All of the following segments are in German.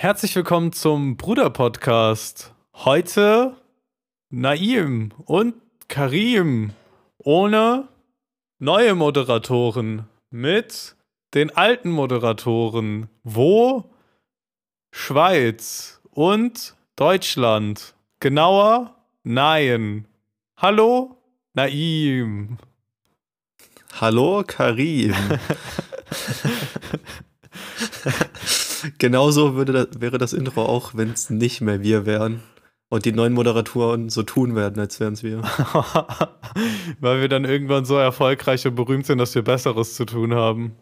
Herzlich willkommen zum Bruder-Podcast. Heute Naim und Karim ohne neue Moderatoren mit den alten Moderatoren. Wo? Schweiz und Deutschland. Genauer? Nein. Hallo? Naim. Hallo, Karim. Genauso würde das, wäre das Intro auch, wenn es nicht mehr wir wären. Und die neuen Moderatoren so tun werden, als wären es wir. Weil wir dann irgendwann so erfolgreich und berühmt sind, dass wir Besseres zu tun haben.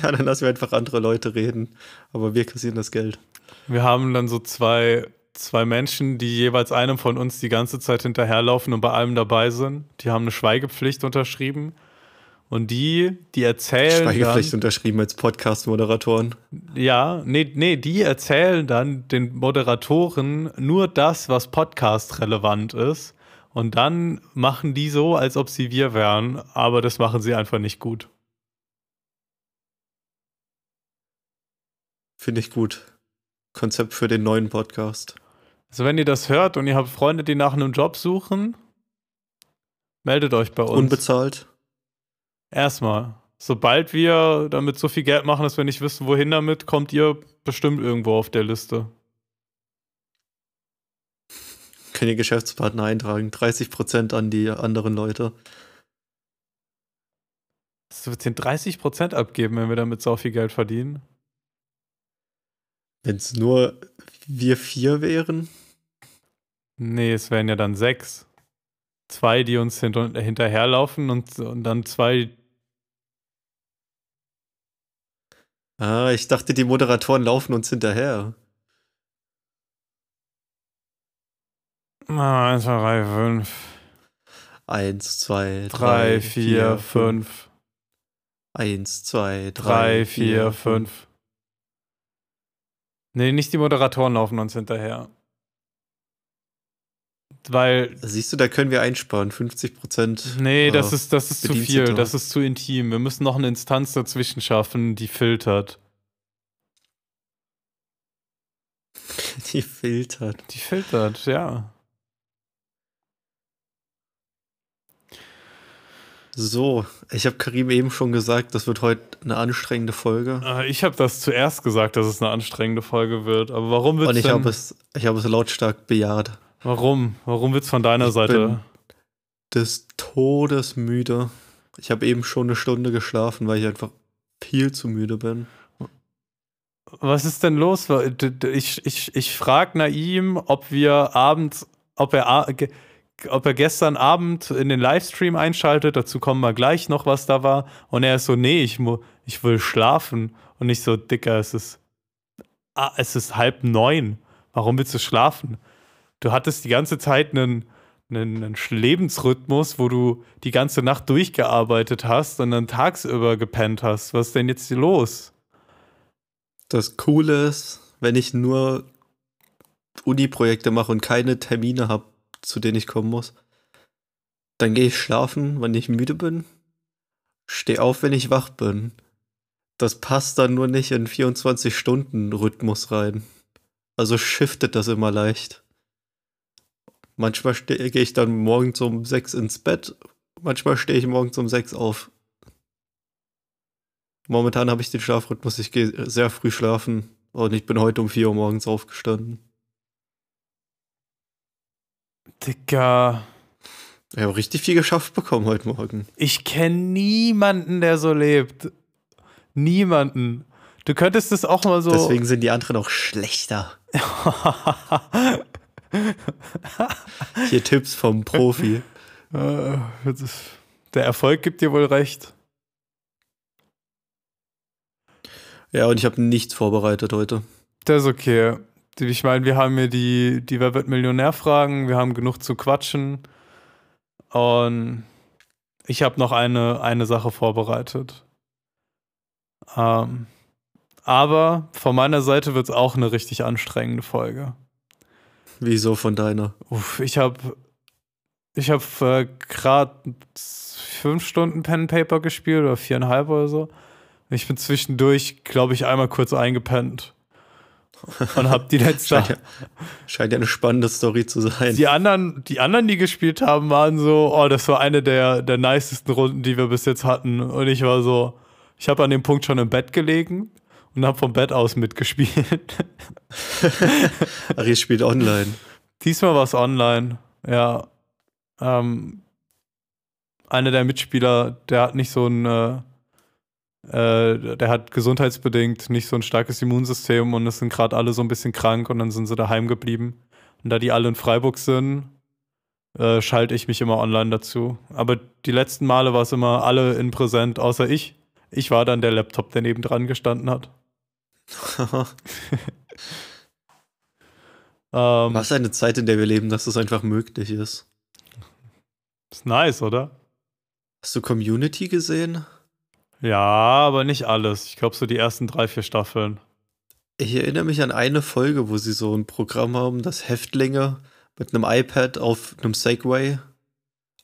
Ja, dann lassen wir einfach andere Leute reden. Aber wir kassieren das Geld. Wir haben dann so zwei, zwei Menschen, die jeweils einem von uns die ganze Zeit hinterherlaufen und bei allem dabei sind. Die haben eine Schweigepflicht unterschrieben. Und die, die erzählen. Schweigepflicht dann, unterschrieben als Podcast-Moderatoren. Ja, nee, nee, die erzählen dann den Moderatoren nur das, was Podcast-relevant ist. Und dann machen die so, als ob sie wir wären, aber das machen sie einfach nicht gut. Finde ich gut. Konzept für den neuen Podcast. Also, wenn ihr das hört und ihr habt Freunde, die nach einem Job suchen, meldet euch bei uns. Unbezahlt. Erstmal. Sobald wir damit so viel Geld machen, dass wir nicht wissen, wohin damit, kommt ihr bestimmt irgendwo auf der Liste. Können ihr Geschäftspartner eintragen. 30% an die anderen Leute. Du willst den 30% abgeben, wenn wir damit so viel Geld verdienen? Wenn es nur wir vier wären? Nee, es wären ja dann sechs. Zwei, die uns hint hinterherlaufen und, und dann zwei. Ah, ich dachte, die Moderatoren laufen uns hinterher. Ah, eins, zwei, drei, fünf. Eins, zwei, drei, drei vier, vier, fünf. Eins, zwei, drei, drei vier, vier, fünf. Nee, nicht die Moderatoren laufen uns hinterher. Weil. Siehst du, da können wir einsparen, 50 Prozent. Nee, das ist, das ist zu viel, das ist zu intim. Wir müssen noch eine Instanz dazwischen schaffen, die filtert. Die filtert. Die filtert, ja. So, ich habe Karim eben schon gesagt, das wird heute eine anstrengende Folge. Äh, ich habe das zuerst gesagt, dass es eine anstrengende Folge wird. Aber warum wird Und ich habe es, ich habe es lautstark bejaht. Warum? Warum wird's von deiner ich Seite? Des Todes müde. Ich habe eben schon eine Stunde geschlafen, weil ich einfach viel zu müde bin. Was ist denn los? Ich, ich, ich frage Naim, ob wir abends, ob er ob er gestern Abend in den Livestream einschaltet, dazu kommen wir gleich noch, was da war. Und er ist so, nee, ich, ich will schlafen. Und nicht so, Dicker, es ist, ah, es ist halb neun. Warum willst du schlafen? Du hattest die ganze Zeit einen, einen, einen Lebensrhythmus, wo du die ganze Nacht durchgearbeitet hast und dann tagsüber gepennt hast. Was ist denn jetzt hier los? Das Coole ist, wenn ich nur Uni-Projekte mache und keine Termine habe, zu denen ich kommen muss. Dann gehe ich schlafen, wenn ich müde bin. Steh auf, wenn ich wach bin. Das passt dann nur nicht in 24-Stunden-Rhythmus rein. Also shiftet das immer leicht. Manchmal gehe ich dann morgens um 6 ins Bett, manchmal stehe ich morgens um 6 auf. Momentan habe ich den Schlafrhythmus, ich gehe sehr früh schlafen und ich bin heute um 4 Uhr morgens aufgestanden. Digga. Ich habe richtig viel geschafft bekommen heute Morgen. Ich kenne niemanden, der so lebt. Niemanden. Du könntest es auch mal so. Deswegen sind die anderen auch schlechter. Hier Tipps vom Profi. Äh, der Erfolg gibt dir wohl recht. Ja, und ich habe nichts vorbereitet heute. Das ist okay. Ich meine, wir haben hier die, die Wer wird Millionär-Fragen, wir haben genug zu quatschen. Und ich habe noch eine, eine Sache vorbereitet. Ähm, aber von meiner Seite wird es auch eine richtig anstrengende Folge. Wieso von deiner? Uff, ich habe ich hab, äh, gerade fünf Stunden Pen and Paper gespielt oder viereinhalb oder so. Ich bin zwischendurch, glaube ich, einmal kurz eingepennt. und habe die letzte. Scheint ja, scheint ja eine spannende Story zu sein. Die anderen, die anderen, die gespielt haben, waren so, oh, das war eine der, der nicesten Runden, die wir bis jetzt hatten. Und ich war so, ich habe an dem Punkt schon im Bett gelegen und habe vom Bett aus mitgespielt. Ach, ihr spielt online. Diesmal war es online, ja. Ähm, einer der Mitspieler, der hat nicht so ein, äh, äh, der hat gesundheitsbedingt nicht so ein starkes Immunsystem und es sind gerade alle so ein bisschen krank und dann sind sie daheim geblieben. Und da die alle in Freiburg sind, äh, schalte ich mich immer online dazu. Aber die letzten Male war es immer alle in Präsent, außer ich. Ich war dann der Laptop, der nebendran gestanden hat. Ähm, Was eine Zeit, in der wir leben, dass das einfach möglich ist. Ist nice, oder? Hast du Community gesehen? Ja, aber nicht alles. Ich glaube, so die ersten drei, vier Staffeln. Ich erinnere mich an eine Folge, wo sie so ein Programm haben, dass Häftlinge mit einem iPad auf einem Segway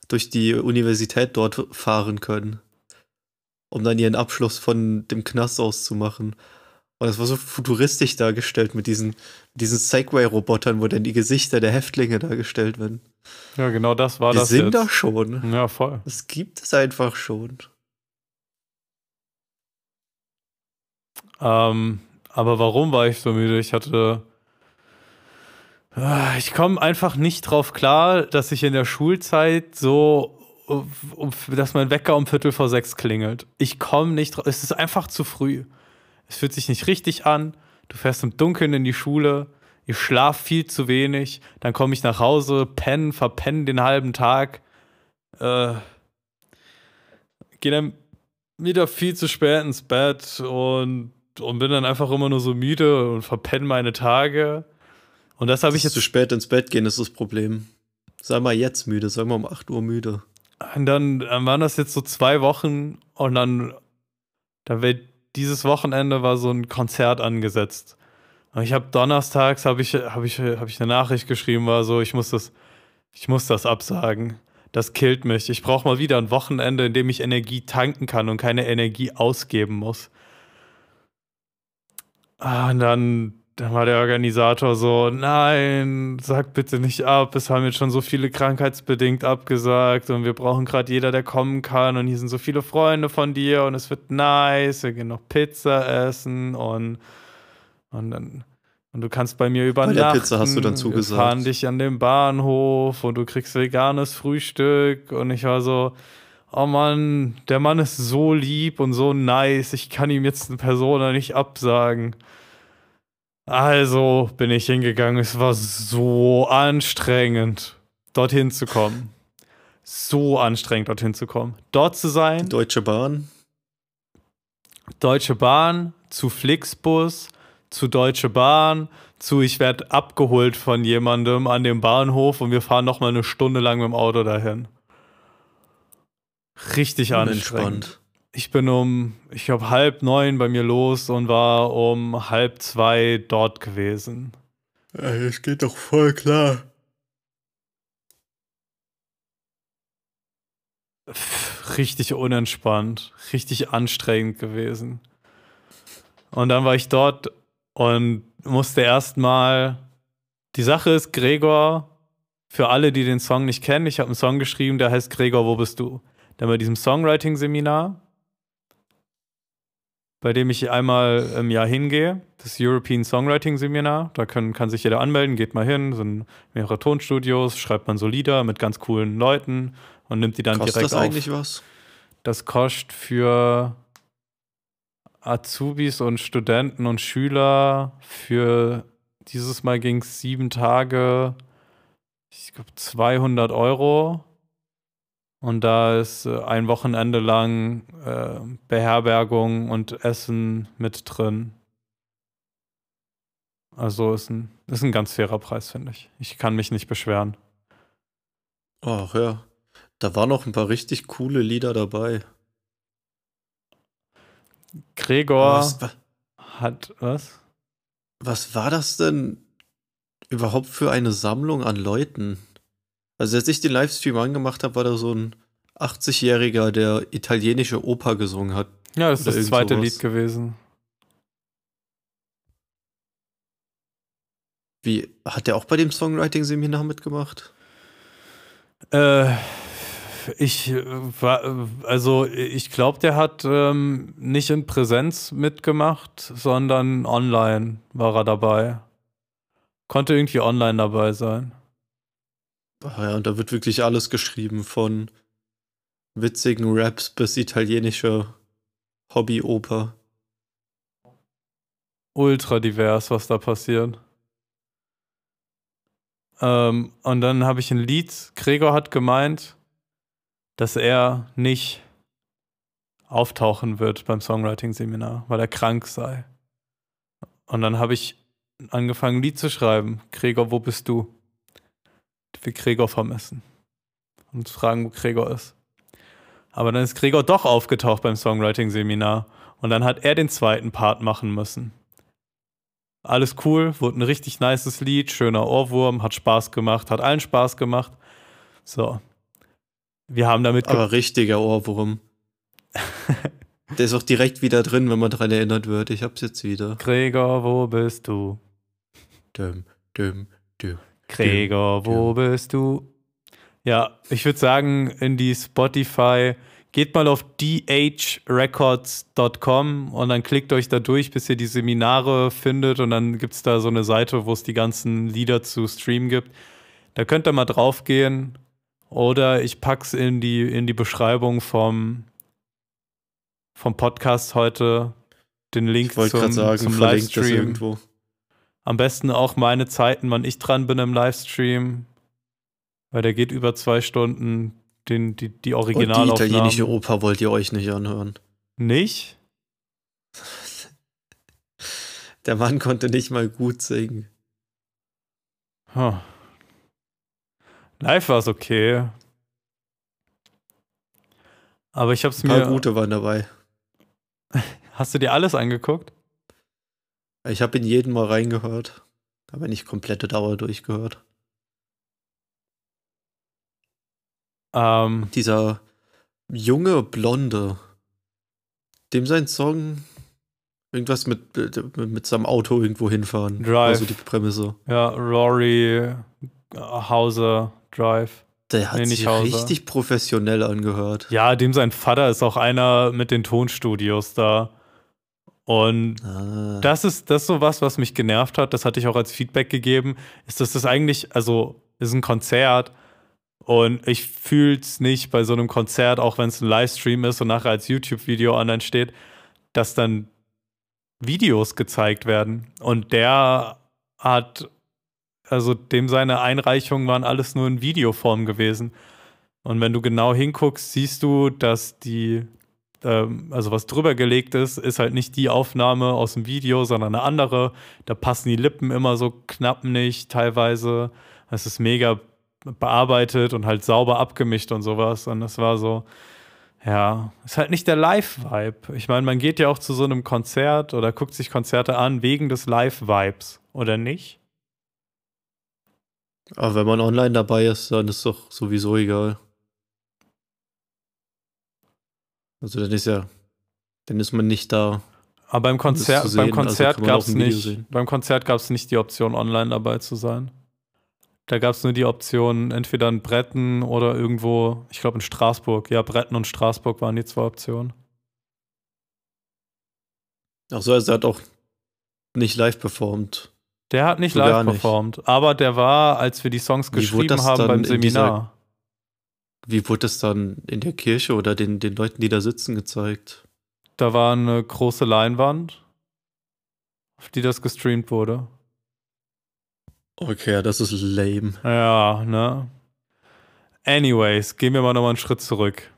durch die Universität dort fahren können, um dann ihren Abschluss von dem Knast auszumachen. Und das war so futuristisch dargestellt mit diesen, diesen Segway-Robotern, wo dann die Gesichter der Häftlinge dargestellt werden. Ja, genau das war Wir das. sind jetzt. da schon. Ja, voll. Das gibt es einfach schon. Ähm, aber warum war ich so müde? Ich hatte. Ah, Ich komme einfach nicht drauf klar, dass ich in der Schulzeit so, dass mein Wecker um Viertel vor sechs klingelt. Ich komme nicht drauf. Es ist einfach zu früh. Es fühlt sich nicht richtig an. Du fährst im Dunkeln in die Schule. Ich schlaf viel zu wenig. Dann komme ich nach Hause, pennen, verpennen den halben Tag. Äh, gehe dann wieder viel zu spät ins Bett und, und bin dann einfach immer nur so müde und verpenne meine Tage. Und das habe ich jetzt zu spät ins Bett gehen ist das Problem. Sei mal jetzt müde, sei mal um 8 Uhr müde. Und dann, dann waren das jetzt so zwei Wochen und dann, dann wird dieses Wochenende war so ein Konzert angesetzt. Und ich habe donnerstags habe ich, hab ich, hab ich eine Nachricht geschrieben, war so, ich muss das, ich muss das absagen. Das killt mich. Ich brauche mal wieder ein Wochenende, in dem ich Energie tanken kann und keine Energie ausgeben muss. Ah, und dann, dann war der Organisator so, nein, sag bitte nicht ab. Es haben jetzt schon so viele krankheitsbedingt abgesagt und wir brauchen gerade jeder, der kommen kann. Und hier sind so viele Freunde von dir und es wird nice. Wir gehen noch Pizza essen und, und dann. Und du kannst bei mir Bei übernachten. der Pizza hast du dann Wir zugesagt. fahren dich an den Bahnhof und du kriegst veganes Frühstück. Und ich war so, oh Mann, der Mann ist so lieb und so nice. Ich kann ihm jetzt eine Persona nicht absagen. Also bin ich hingegangen. Es war so anstrengend, dorthin zu kommen. So anstrengend, dorthin zu kommen. Dort zu sein, Deutsche Bahn. Deutsche Bahn, zu Flixbus, zu Deutsche Bahn, zu ich werde abgeholt von jemandem an dem Bahnhof und wir fahren noch mal eine Stunde lang mit dem Auto dahin. Richtig anstrengend. Ich bin um, ich glaube, halb neun bei mir los und war um halb zwei dort gewesen. Es geht doch voll klar. Richtig unentspannt, richtig anstrengend gewesen. Und dann war ich dort und musste erstmal. Die Sache ist, Gregor, für alle, die den Song nicht kennen, ich habe einen Song geschrieben, der heißt Gregor, wo bist du? Dann bei diesem Songwriting-Seminar, bei dem ich einmal im Jahr hingehe, das European Songwriting Seminar, da können, kann sich jeder anmelden, geht mal hin, sind mehrere Tonstudios, schreibt man so Lieder mit ganz coolen Leuten und nimmt die dann Kostet direkt das auf. eigentlich was? Das kostet für Azubis und Studenten und Schüler für dieses Mal ging es sieben Tage, ich glaube 200 Euro. Und da ist äh, ein Wochenende lang äh, Beherbergung und Essen mit drin. Also ist ein, ist ein ganz fairer Preis, finde ich. Ich kann mich nicht beschweren. Ach ja. Da waren noch ein paar richtig coole Lieder dabei. Gregor Was, wa- hat was? was war das denn überhaupt für eine Sammlung an Leuten? Also als ich den Livestream angemacht habe, war da so ein 80-Jähriger, der italienische Oper gesungen hat. Ja, das ist das zweite sowas. Lied gewesen. Wie, hat der auch bei dem Songwriting-Seminar mitgemacht? Äh, ich äh, war, also ich glaube, der hat ähm, nicht in Präsenz mitgemacht, sondern online war er dabei. Konnte irgendwie online dabei sein. Ja, und da wird wirklich alles geschrieben, von witzigen Raps bis italienische Hobbyoper. Ultra divers, was da passiert. Ähm, und dann habe ich ein Lied, Gregor hat gemeint, dass er nicht auftauchen wird beim Songwriting-Seminar, weil er krank sei. Und dann habe ich angefangen, ein Lied zu schreiben. Gregor, wo bist du? Ich will Gregor vermissen. Und fragen, wo Gregor ist. Aber dann ist Gregor doch aufgetaucht beim Songwriting-Seminar. Und dann hat er den zweiten Part machen müssen. Alles cool, wurde ein richtig nices Lied, schöner Ohrwurm, hat Spaß gemacht, hat allen Spaß gemacht. So. Wir haben damit. Aber richtiger Ohrwurm. Der ist auch direkt wieder drin, wenn man dran erinnert wird. Ich hab's jetzt wieder. Gregor, wo bist du? Düm, düm, düm. Gregor, wo bist du? Ja, ich würde sagen, in die Spotify, geht mal auf dhrecords.com und dann klickt euch da durch, bis ihr die Seminare findet und dann gibt es da so eine Seite, wo es die ganzen Lieder zu streamen gibt. Da könnt ihr mal drauf gehen oder ich pack's in die, in die Beschreibung vom, vom Podcast heute, den Link zum, sagen, zum Livestream. Am besten auch meine Zeiten, wann ich dran bin im Livestream. Weil der geht über zwei Stunden. Den, die, die Und die Originalaufnahmen. italienische Oper wollt ihr euch nicht anhören. Nicht? Der Mann konnte nicht mal gut singen. Huh. Live war es okay. Aber ich hab's Ein paar mir. gute waren dabei. Hast du dir alles angeguckt? Ich habe in jeden mal reingehört. Aber nicht komplette Dauer durchgehört. Ähm, Dieser junge Blonde, dem sein Song irgendwas mit, mit, mit seinem Auto irgendwo hinfahren. Drive. Also die Prämisse. ja, Rory äh, Hauser Drive. Der hat Nee, sich Hauser. richtig professionell angehört. Ja, dem sein Vater ist auch einer mit den Tonstudios da. Und Ah. Das ist das ist so was, was mich genervt hat. Das hatte ich auch als Feedback gegeben. Ist, dass das eigentlich, also ist ein Konzert und ich fühle es nicht bei so einem Konzert, auch wenn es ein Livestream ist und nachher als YouTube-Video online steht, dass dann Videos gezeigt werden. Und der hat, also dem seine Einreichungen waren alles nur in Videoform gewesen. Und wenn du genau hinguckst, siehst du, dass die ähm, also was drüber gelegt ist, ist halt nicht die Aufnahme aus dem Video, sondern eine andere. Da passen die Lippen immer so knapp nicht, teilweise. Es ist mega bearbeitet und halt sauber abgemischt und sowas. Und das war so, ja, ist halt nicht der Live-Vibe. Ich meine, man geht ja auch zu so einem Konzert oder guckt sich Konzerte an wegen des Live-Vibes, oder nicht? Aber wenn man online dabei ist, dann ist doch sowieso egal. Also dann ist ja, dann ist man nicht da. Aber beim Konzert, zu sehen, beim also Konzert man gab es nicht, sehen. beim Konzert gab es nicht die Option, online dabei zu sein. Da gab es nur die Option, entweder in Bretten oder irgendwo, ich glaube in Straßburg. Ja, Bretten und Straßburg waren die zwei Optionen. Ach so, also er hat auch nicht live performt. Der hat nicht So live gar nicht. performt, aber der war, als wir die Songs geschrieben haben beim Seminar. Wie wurde es dann in der Kirche oder den, den Leuten, die da sitzen, gezeigt? Da war eine große Leinwand, auf die das gestreamt wurde. Okay, das ist lame. Ja, ne? Anyways, gehen wir mal nochmal einen Schritt zurück.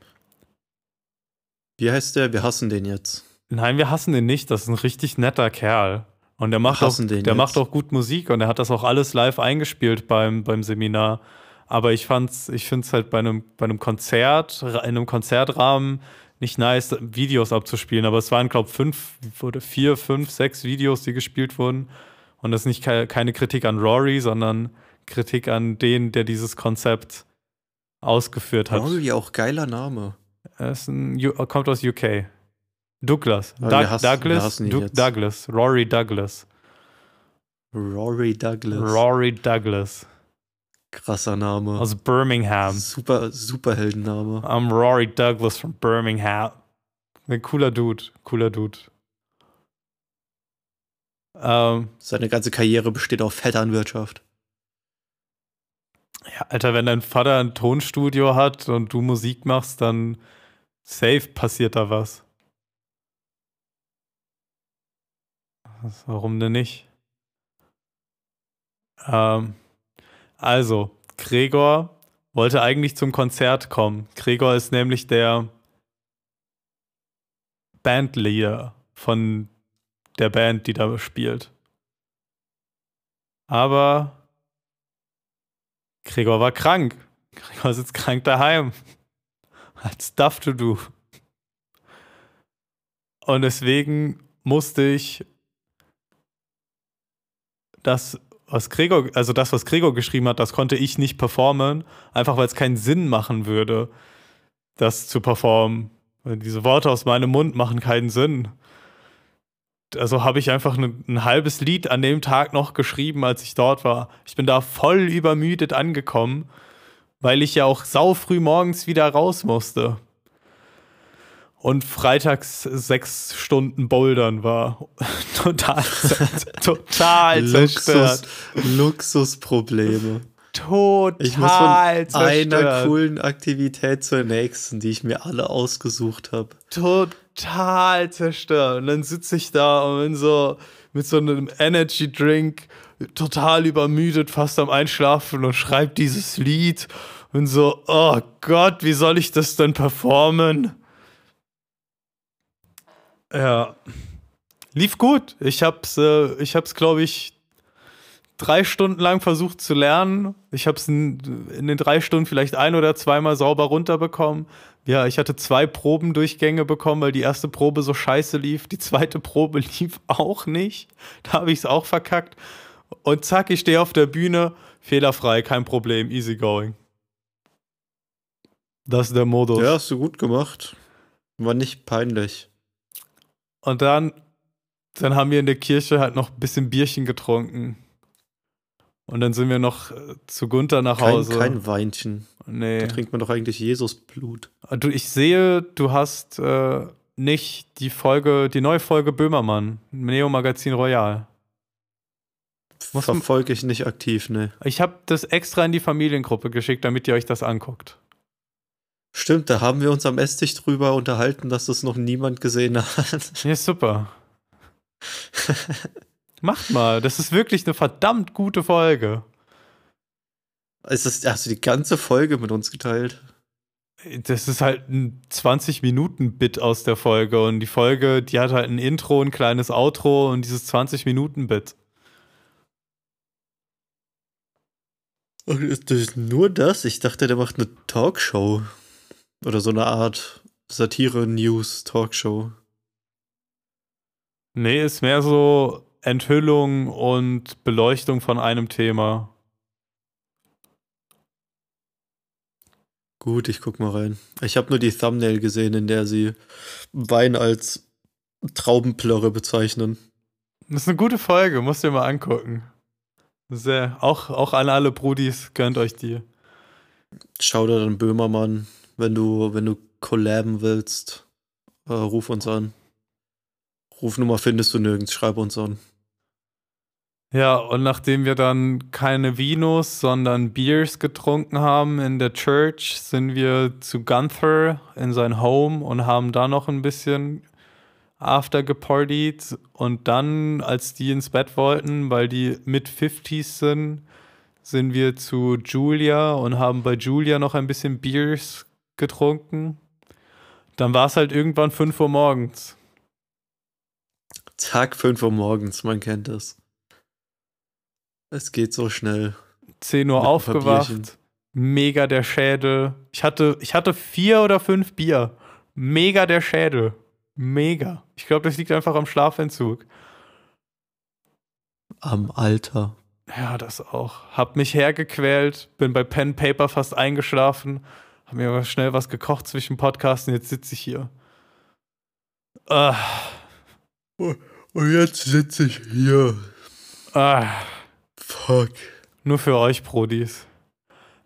Wie heißt der? Wir hassen den jetzt. Nein, wir hassen den nicht. Das ist ein richtig netter Kerl. Und der macht, auch, der jetzt. macht auch gut Musik und er hat das auch alles live eingespielt beim, beim Seminar. Aber ich fand's, ich finde es halt bei einem, bei einem Konzert, in einem Konzertrahmen nicht nice, Videos abzuspielen. Aber es waren, glaube ich, fünf oder vier, fünf, sechs Videos, die gespielt wurden. Und das ist nicht ke keine Kritik an Rory, sondern Kritik an den, der dieses Konzept ausgeführt hat. Rory, auch geiler Name. Er ist ein, kommt aus UK. Douglas. Hassen- wir Douglas. jetzt. Douglas. Rory Douglas. Rory Douglas. Rory Douglas Krasser Name. aus Birmingham. super, Superheldenname. I'm Rory Douglas from Birmingham. Ein cooler Dude, cooler Dude. Ähm, Seine ganze Karriere besteht auf Vetternwirtschaft. ja, Alter, wenn dein Vater ein Tonstudio hat und du Musik machst, dann safe passiert da was. Was- Warum denn nicht? Ähm, also, Gregor wollte eigentlich zum Konzert kommen. Gregor ist nämlich der Bandleader von der Band, die da spielt. Aber Gregor war krank. Gregor sitzt krank daheim. Hat Stuff to do. Und deswegen musste ich das, was Gregor, also das, was Gregor geschrieben hat, das konnte ich nicht performen, einfach weil es keinen Sinn machen würde, das zu performen. Diese Worte aus meinem Mund machen keinen Sinn. Also habe ich einfach ne, ein halbes Lied an dem Tag noch geschrieben, als ich dort war. Ich bin da voll übermüdet angekommen, weil ich ja auch sau früh morgens wieder raus musste. Und freitags sechs Stunden Bouldern war. total, total zerstört. Luxus, Luxusprobleme. Total Ich muss von einer zerstört. coolen Aktivität zur nächsten, die ich mir alle ausgesucht habe. total zerstört. Und dann sitze ich da und bin so mit so einem Energy Drink total übermüdet, fast am Einschlafen und schreibe dieses Lied und so, oh Gott, wie soll ich das denn performen? Ja. Lief gut. Ich hab's, äh, ich hab's, glaube ich, drei Stunden lang versucht zu lernen. Ich hab's in, in den drei Stunden vielleicht ein oder zweimal sauber runterbekommen. Ja, ich hatte zwei Probendurchgänge bekommen, weil die erste Probe so scheiße lief. Die zweite Probe lief auch nicht. Da habe ich es auch verkackt. Und zack, ich stehe auf der Bühne, fehlerfrei, kein Problem, easy going. Das ist der Modus. Ja, hast du gut gemacht. War nicht peinlich. Und dann, dann haben wir in der Kirche halt noch ein bisschen Bierchen getrunken. Und dann sind wir noch äh, zu Gunther nach Kein, Hause. kein Weinchen. nee. Da trinkt man doch eigentlich Jesusblut. Du, ich sehe, du hast äh, nicht die Folge, die neue Folge Böhmermann, Neo Magazin Royal. Verfolge ich nicht aktiv, ne. Ich habe das extra in die Familiengruppe geschickt, damit ihr euch das anguckt. Stimmt, da haben wir uns am Esstisch drüber unterhalten, dass das noch niemand gesehen hat. Ja, super. Macht mal, das ist wirklich eine verdammt gute Folge. Ist, hast du die ganze Folge mit uns geteilt? Das ist halt ein 20-Minuten-Bit aus der Folge und die Folge, die hat halt ein Intro, ein kleines Outro und dieses 20-Minuten-Bit. Ach, ist das nur das? Ich dachte, der macht eine Talkshow. Oder so eine Art Satire-News-Talkshow. Nee, ist mehr so Enthüllung und Beleuchtung von einem Thema. Gut, ich guck mal rein. Ich habe nur die Thumbnail gesehen, in der sie Wein als Traubenplörre bezeichnen. Das ist eine gute Folge, musst du dir mal angucken. Sehr, auch, auch an alle Brudis, gönnt euch die. Schau dir dann Böhmermann, wenn du, wenn du collaben willst, äh, ruf uns an. Rufnummer findest du nirgends, schreib uns an. Ja, und nachdem wir dann keine Vinos, sondern Beers getrunken haben in der Church, sind wir zu Gunther in sein Home und haben da noch ein bisschen after gepartied. Und dann, als die ins Bett wollten, weil die mit 50s sind, sind wir zu Julia und haben bei Julia noch ein bisschen Beers getrunken. Dann war es halt irgendwann 5 Uhr morgens. Tag 5 Uhr morgens, man kennt es. Es geht so schnell. 10 Uhr Mit aufgewacht. Mega der Schädel. Ich hatte, ich hatte vier oder fünf Bier. Mega der Schädel. Mega. Ich glaube, das liegt einfach am Schlafentzug. Am Alter. Ja, das auch. Hab mich hergequält, bin bei Pen Paper fast eingeschlafen, hab mir aber schnell was gekocht zwischen Podcasten, jetzt sitze ich hier. Ah, Und jetzt sitze ich hier. Ah, Fuck. nur für euch, Brodis.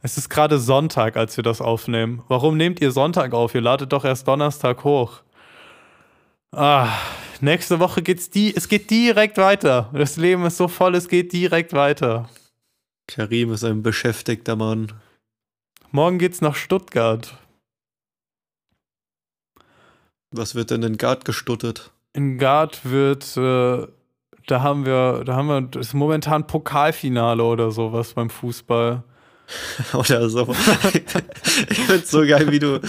Es ist gerade Sonntag, als wir das aufnehmen. Warum nehmt ihr Sonntag auf? Ihr ladet doch erst Donnerstag hoch. Ah, nächste Woche geht's die, es geht direkt weiter. Das Leben ist so voll, es geht direkt weiter. Karim ist ein beschäftigter Mann. Morgen geht's nach Stuttgart. Was wird denn in Gard gestuttet? In Gard wird, äh, da haben wir, da haben wir, das ist momentan Pokalfinale oder sowas beim Fußball. Oder so. ich finde es so geil, wie du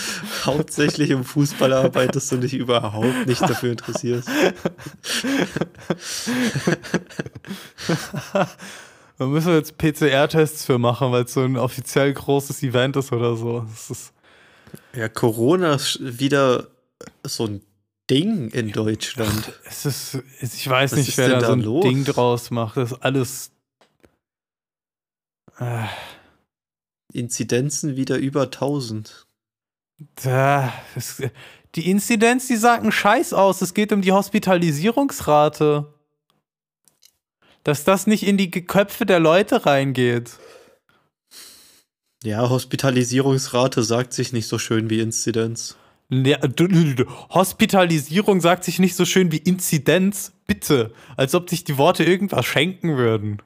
hauptsächlich im Fußball arbeitest und dich überhaupt nicht dafür interessierst. Da müssen wir jetzt PCR-Tests für machen, weil es so ein offiziell großes Event ist oder so. Ist, Ja, Corona ist wieder so ein Ding in Deutschland. es ist, ich weiß Was nicht, wer da so ein los? Ding draus macht. Das ist alles. Äh, Inzidenzen wieder über 1000. da, es, die Inzidenz, die sagt einen Scheiß aus. Es geht um die Hospitalisierungsrate. Dass das nicht in die Köpfe der Leute reingeht. Ja, Hospitalisierungsrate sagt sich nicht so schön wie Inzidenz. Ja, Hospitalisierung sagt sich nicht so schön wie Inzidenz, bitte. Als ob sich die Worte irgendwas schenken würden.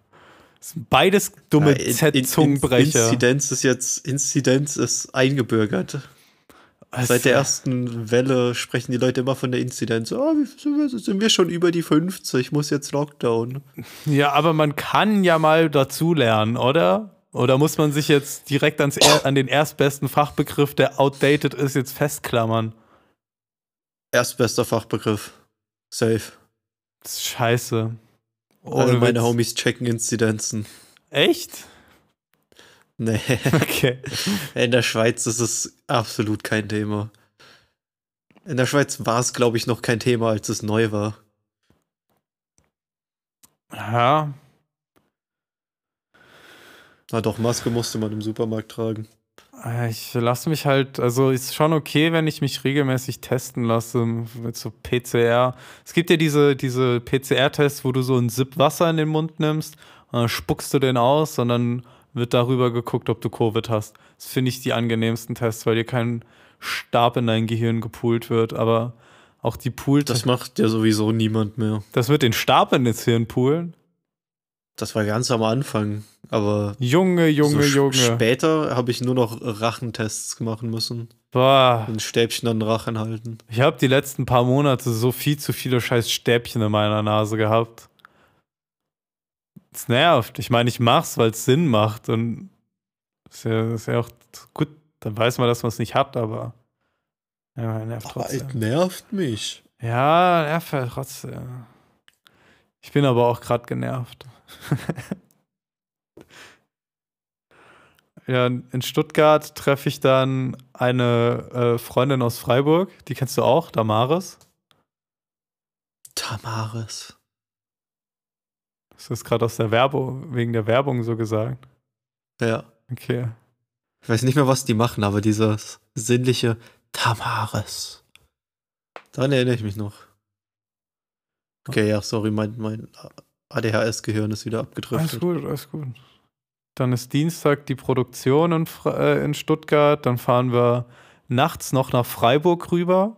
Das sind beides dumme Ja, in- in- Z-Zungenbrecher. Inzidenz ist jetzt, Inzidenz ist eingebürgert. Es- Seit der ersten Welle sprechen die Leute immer von der Inzidenz. Oh, sind wir, schon über die 50? Muss jetzt Lockdown. Ja, aber man kann ja mal dazulernen, oder? Oder muss man sich jetzt direkt ans an den erstbesten Fachbegriff, der outdated ist, jetzt festklammern? Erstbester Fachbegriff. Safe. Das ist scheiße. Alle Ohne meine Witz. Homies checken Inzidenzen. Echt? Nee. Okay. In der Schweiz ist es absolut kein Thema. In der Schweiz war es, glaube ich, noch kein Thema, als es neu war. Ja, Na doch, Maske musste man im Supermarkt tragen. Äh, Ich lasse mich halt, also ist schon okay, wenn ich mich regelmäßig testen lasse mit so PCR. Es gibt ja diese, diese PCR-Tests, wo du so einen Sip Wasser in den Mund nimmst, und dann spuckst du den aus und dann wird darüber geguckt, ob du Covid hast. Das finde ich die angenehmsten Tests, weil dir kein Stab in dein Gehirn gepoolt wird, aber auch die Pool, Das macht ja sowieso niemand mehr. das wird den Stab in das Hirn poolen. Das war ganz am Anfang. Aber Junge, Junge, so Junge. später habe ich nur noch Rachentests machen müssen. Boah. Ein Stäbchen an den Rachen halten. Ich habe die letzten paar Monate so viel zu viele scheiß Stäbchen in meiner Nase gehabt. Es nervt. Ich meine, ich mach's, weil es Sinn macht. Und ist ja, ist ja auch gut, dann weiß man, dass man es nicht hat, aber ja, nervt trotzdem. nervt mich. Ja, nervt halt trotzdem. Ich bin aber auch gerade genervt. ja, in Stuttgart treffe ich dann eine äh, Freundin aus Freiburg, die kennst du auch, Damaris. Tamaris. Hast du das gerade aus der Werbung, wegen der Werbung so gesagt? Ja. Okay. Ich weiß nicht mehr, was die machen, aber dieses sinnliche Tamaris. Daran erinnere ich mich noch. Okay, ja, sorry, mein, mein ADHS-Gehirn ist wieder Alles abgedriftet. gut, alles gut. Dann ist Dienstag die Produktion in, äh, in Stuttgart. Dann fahren wir nachts noch nach Freiburg rüber.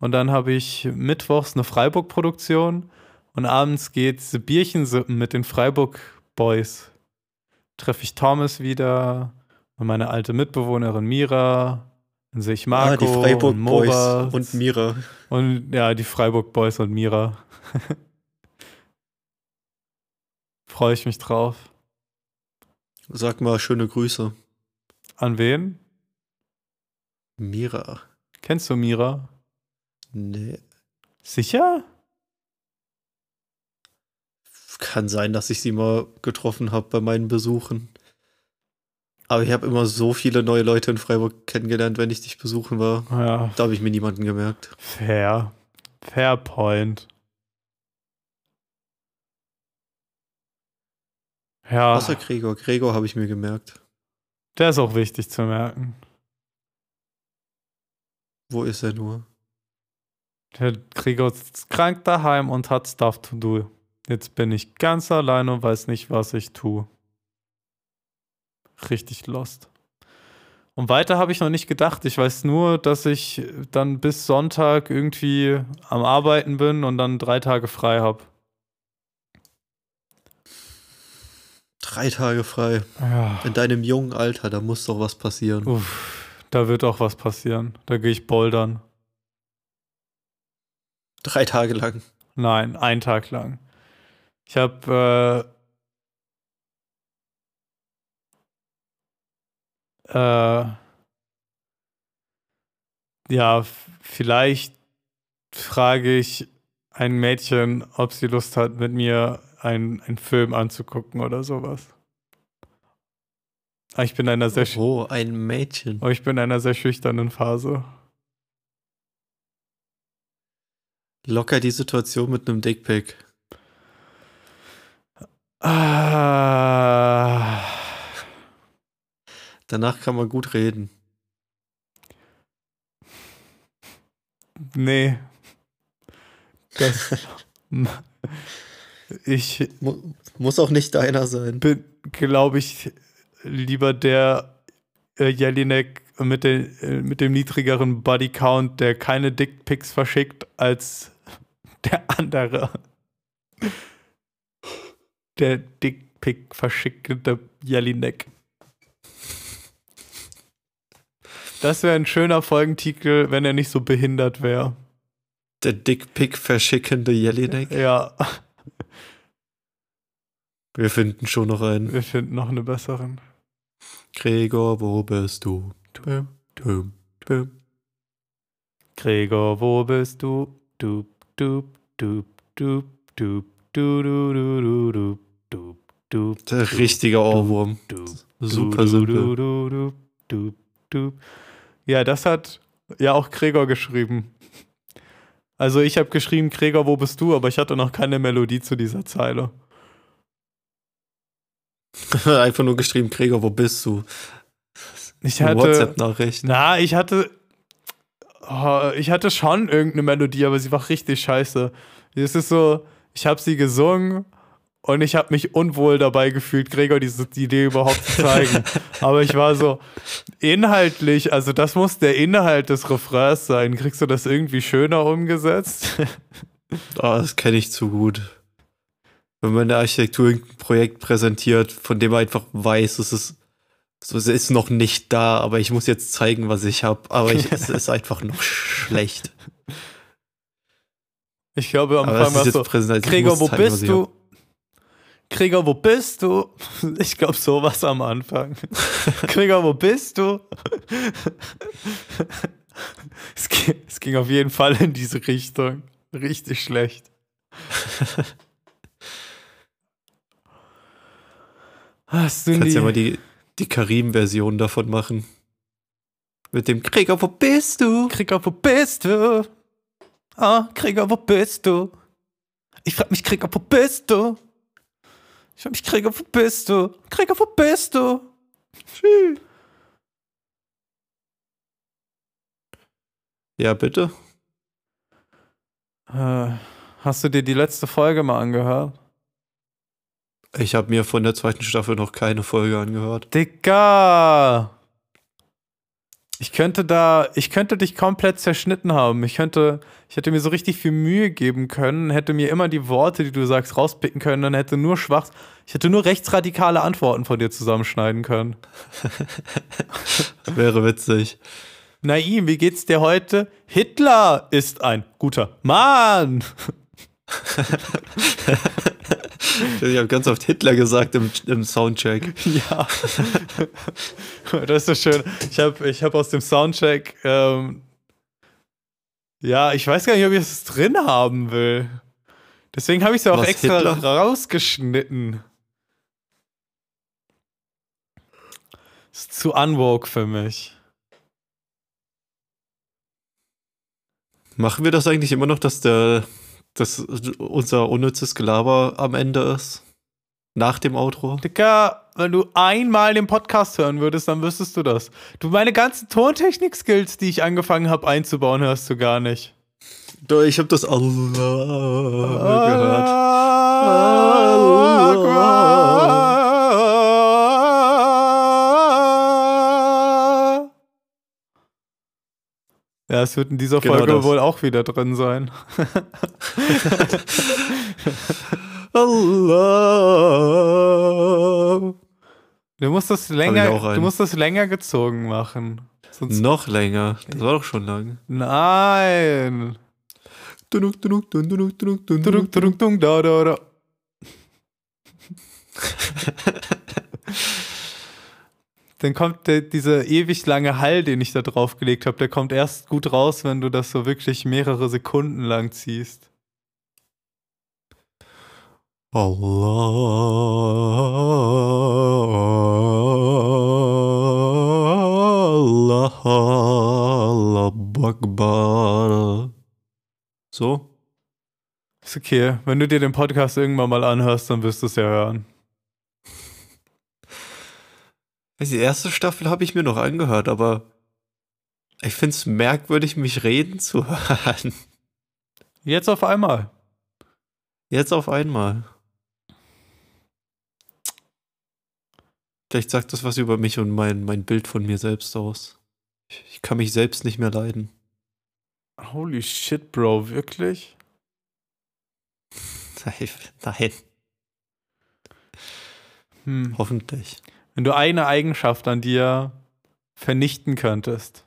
Und dann habe ich mittwochs eine Freiburg-Produktion. Und abends geht's Bierchensippen mit den Freiburg Boys. Treffe ich Thomas wieder und meine alte Mitbewohnerin Mira. Dann sehe ich Marco ah, die Freiburg und Boys und Mira. Und ja, die Freiburg Boys und Mira. Freue ich mich drauf. Sag mal schöne Grüße. An wen? Mira. Kennst du Mira? Nee. Sicher? Kann sein, dass ich sie mal getroffen habe bei meinen Besuchen. Aber ich habe immer so viele neue Leute in Freiburg kennengelernt, wenn ich dich besuchen war. Ja, Da habe ich mir niemanden gemerkt. fair. Fair point. Ja, Außer Gregor. Gregor habe ich mir gemerkt. der ist auch wichtig zu merken. Wo ist er nur? Der Gregor ist krank daheim und hat Stuff to do. Jetzt bin ich ganz allein und weiß nicht, was ich tue. Richtig lost. Und weiter habe ich noch nicht gedacht. Ich weiß nur, dass ich dann bis Sonntag irgendwie am Arbeiten bin und dann drei Tage frei habe. Drei Tage frei. Ja. In deinem jungen Alter, da muss doch was passieren. Uff, da wird auch was passieren. Da gehe ich bouldern. Drei Tage lang. Nein, ein Tag lang. Ich habe äh, äh, ja, vielleicht frage ich ein Mädchen, ob sie Lust hat, mit mir einen, einen Film anzugucken oder sowas. Aber ich bin in einer sehr, Oh, ein Mädchen. aber ich bin in einer sehr schüchternen Phase. Locker die Situation mit einem Dickpick. Ah. Danach kann man gut reden. Nee. Das. ich Mu muss auch nicht deiner sein. bin, glaube ich, lieber der äh, Jelinek mit, den, äh, mit dem niedrigeren Bodycount, der keine Dickpics verschickt, als der andere. Der Dickpick verschickende Jelinek. Das wäre ein schöner Folgentitel, wenn er nicht so behindert wäre. Der Dickpick verschickende Jelinek. Ja, Wir finden schon noch einen. wir finden noch eine besseren. Gregor, wo bist du? Dum, dum, dum. Gregor, wo bist du? Du, du, du, du, du, du, du, du, du, du, du, Der richtige Ohrwurm. du, Super du, simpel. du, du, du, du, du. Ja, das hat ja auch Gregor geschrieben. Also ich habe geschrieben, Gregor, wo bist du? Aber ich hatte noch keine Melodie zu dieser Zeile. Einfach nur geschrieben, Gregor, wo bist du? Ich hatte, WhatsApp-Nachricht. Na, ich hatte. Oh, ich hatte schon irgendeine Melodie, aber sie war richtig scheiße. Es ist so, ich habe sie gesungen und ich habe mich unwohl dabei gefühlt, Gregor diese Idee überhaupt zu zeigen. aber ich war so, inhaltlich, also das muss der Inhalt des Refrains sein. Kriegst du das irgendwie schöner umgesetzt? Ah, das kenne ich zu gut. Wenn man in der Architektur irgendein Projekt präsentiert, von dem man einfach weiß, es ist, so, es ist noch nicht da, aber ich muss jetzt zeigen, was ich habe. Aber ich, es ist einfach noch schlecht. Ich glaube, am Anfang war es so, Gregor, wo bist du? Gregor, wo bist du? Ich glaube, sowas am Anfang. Gregor, wo bist du? es, ging, es ging auf jeden Fall in diese Richtung. Richtig schlecht. Hast du. Kannst die, ja mal die, die Karim-Version davon machen. Mit dem Gregor, wo bist du? Gregor, wo bist du? Ah, Gregor, wo bist du? Ich frag mich, Gregor, wo bist du? Ich frag mich, Gregor, wo bist du? Gregor, wo bist du? Tschüss. Ja, bitte. Äh, hast du dir die letzte Folge mal angehört? Ich habe mir von der zweiten Staffel noch keine Folge angehört. Digga! Ich könnte da, ich könnte dich komplett zerschnitten haben. Ich könnte, ich hätte mir so richtig viel Mühe geben können, hätte mir immer die Worte, die du sagst, rauspicken können und hätte nur schwach, ich hätte nur rechtsradikale Antworten von dir zusammenschneiden können. Wäre witzig. Naim, wie geht's dir heute? Hitler ist ein guter Mann. Ich habe ganz oft Hitler gesagt im, im Soundcheck. Ja. das ist so schön. Ich habe ich hab aus dem Soundcheck, ähm, ja, ich weiß gar nicht, ob ich es drin haben will. Deswegen habe ich es ja auch Was, extra Hitler? rausgeschnitten. Ist zu unwoke für mich. Machen wir das eigentlich immer noch, dass der, dass unser unnützes Gelaber am Ende ist? Nach dem Outro? Digga, wenn du einmal den Podcast hören würdest, dann wüsstest du das. Du, meine ganzen Tontechnik-Skills, die ich angefangen habe einzubauen, hörst du gar nicht. Doch, ich habe das Allah gehört. Ja, es wird in dieser Genau Folge das. wohl auch wieder drin sein. Allah. Du musst das länger, du musst das länger gezogen machen. Sonst Noch länger. Das war doch schon lang. Nein. Dann kommt der, dieser ewig lange Hall, den ich da drauf gelegt habe, der kommt erst gut raus, wenn du das so wirklich mehrere Sekunden lang ziehst. Allah, Allah, Akbar. So? Ist okay. Wenn du dir den Podcast irgendwann mal anhörst, dann wirst du es ja hören. Die erste Staffel habe ich mir noch angehört, aber ich finde es merkwürdig, mich reden zu hören. Jetzt auf einmal. Jetzt auf einmal. Vielleicht sagt das was über mich und mein, mein Bild von mir selbst aus. Ich, ich kann mich selbst nicht mehr leiden. Holy shit, Bro, wirklich? Nein, nein Hm. hoffentlich. Wenn du eine Eigenschaft an dir vernichten könntest,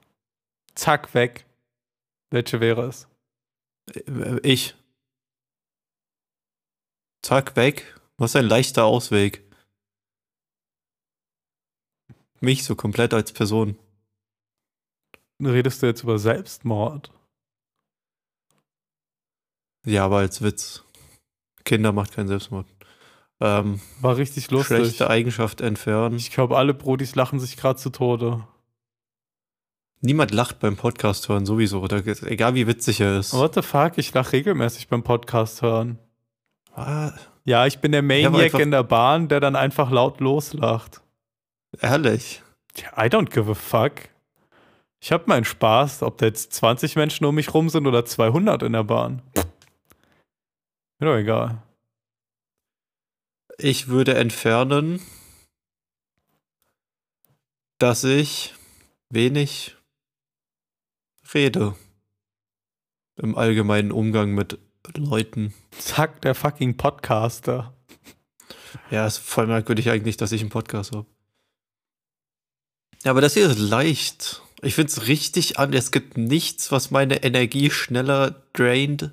zack, weg. Welche wäre es? Äh, Ich. Zack, weg. Was ein leichter Ausweg. Mich so komplett als Person. Redest du jetzt über Selbstmord? Ja, aber als Witz. Kinder macht keinen Selbstmord. Ähm, War richtig lustig. schlechte Eigenschaft entfernen. Ich glaube, alle Brodis lachen sich gerade zu Tode. Niemand lacht beim Podcast hören sowieso. Da, egal wie witzig er ist. What the fuck? Ich lache regelmäßig beim Podcast hören. Ah, Ja, ich bin der Maniac in der Bahn, der dann einfach laut loslacht. ehrlich. I don't give a fuck. Ich hab meinen Spaß, ob da jetzt 20 Menschen um mich rum sind oder 200 in der Bahn. Mir doch egal. Ich würde entfernen, dass ich wenig rede. Im allgemeinen Umgang mit Leuten. Zack, der fucking Podcaster. Ja, ist voll merkwürdig eigentlich, dass ich einen Podcast habe. Ja, aber das hier ist leicht. Ich finde es richtig an. Es gibt nichts, was meine Energie schneller draint,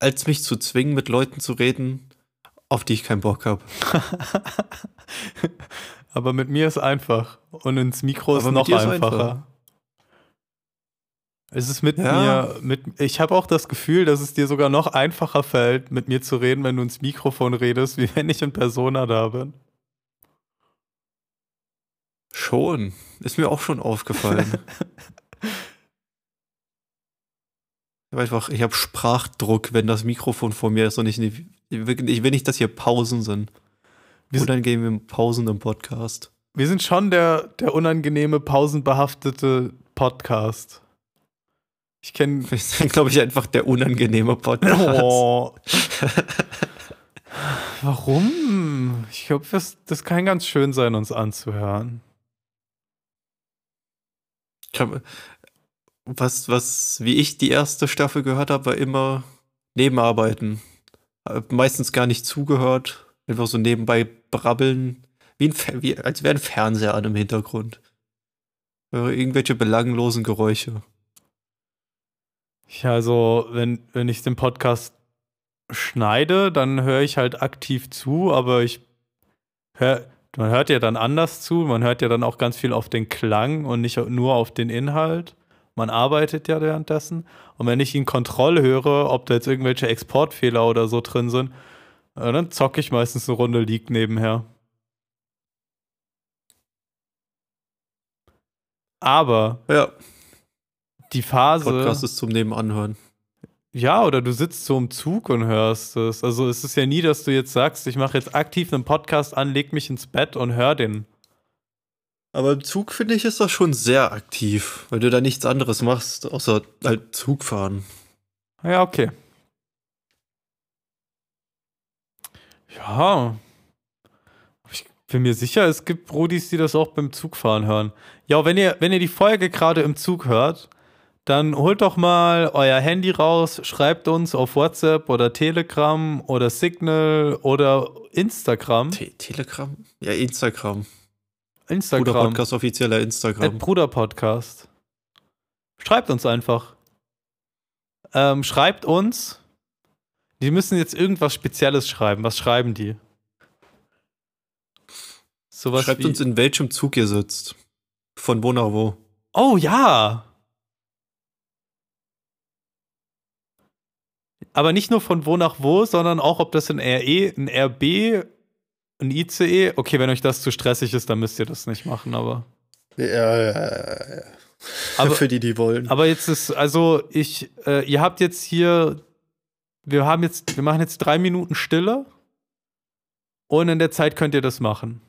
als mich zu zwingen, mit Leuten zu reden, auf die ich keinen Bock habe. Aber mit mir ist einfach. Und ins Mikro ist Aber noch dir ist einfacher. einfach. Es ist mit Ja. mir, mit, ich habe auch das Gefühl, dass es dir sogar noch einfacher fällt, mit mir zu reden, wenn du ins Mikrofon redest, wie wenn ich in Persona da bin. Schon. Ist mir auch schon aufgefallen. ich hab einfach, ich habe Sprachdruck, wenn das Mikrofon vor mir ist und ich nicht, ich will nicht, dass hier Pausen sind. Wir sind- Unangenehme Pausen im Podcast. Wir sind schon der, der unangenehme, pausenbehaftete Podcast. Ich kenne. Wir sind, glaube ich, einfach der unangenehme Podcast. Oh. Warum? Ich glaube, das, das kann ganz schön sein, uns anzuhören. Ich hab, was, was, wie ich die erste Staffel gehört habe, war immer Nebenarbeiten. Hab meistens gar nicht zugehört. Einfach so nebenbei brabbeln. Wie ein, wie, als wäre ein Fernseher an im Hintergrund. Irgendwelche belanglosen Geräusche. Ja, also, wenn, wenn ich den Podcast schneide, dann höre ich halt aktiv zu, aber ich hör, man hört ja dann anders zu, man hört ja dann auch ganz viel auf den Klang und nicht nur auf den Inhalt. Man arbeitet ja währenddessen. Und wenn ich in Kontrolle höre, ob da jetzt irgendwelche Exportfehler oder so drin sind, äh, dann zocke ich meistens eine Runde League nebenher. Aber Ja, die Phase. Podcast ist zum Nebenanhören. Ja, oder du sitzt so im Zug und hörst es. Also es ist ja nie, dass du jetzt sagst, ich mache jetzt aktiv einen Podcast an, leg mich ins Bett und hör den. Aber im Zug finde ich ist das schon sehr aktiv, weil du da nichts anderes machst, außer halt Zug fahren. Ja, okay. Ja. Ich bin mir sicher, es gibt Brodis, die das auch beim Zugfahren hören. Ja, wenn ihr, wenn ihr die Folge gerade im Zug hört, dann holt doch mal euer Handy raus, schreibt uns auf WhatsApp oder Telegram oder Signal oder Instagram. Te Telegram? Ja, Instagram. Instagram. Bruder Podcast, offizieller Instagram. Bruder Podcast. Schreibt uns einfach. Ähm, schreibt uns. Die müssen jetzt irgendwas Spezielles schreiben. Was schreiben die? Sowas Schreibt uns, in welchem Zug ihr sitzt. Von wo nach wo. Oh ja. Aber nicht nur von wo nach wo, sondern auch, ob das ein RE, ein RB, ein ICE. Okay, wenn euch das zu stressig ist, dann müsst ihr das nicht machen, aber. Ja, ja, ja. Aber, Für die, die wollen. Aber jetzt ist, also ich, äh, ihr habt jetzt hier, wir haben jetzt, wir machen jetzt drei Minuten Stille und in der Zeit könnt ihr das machen.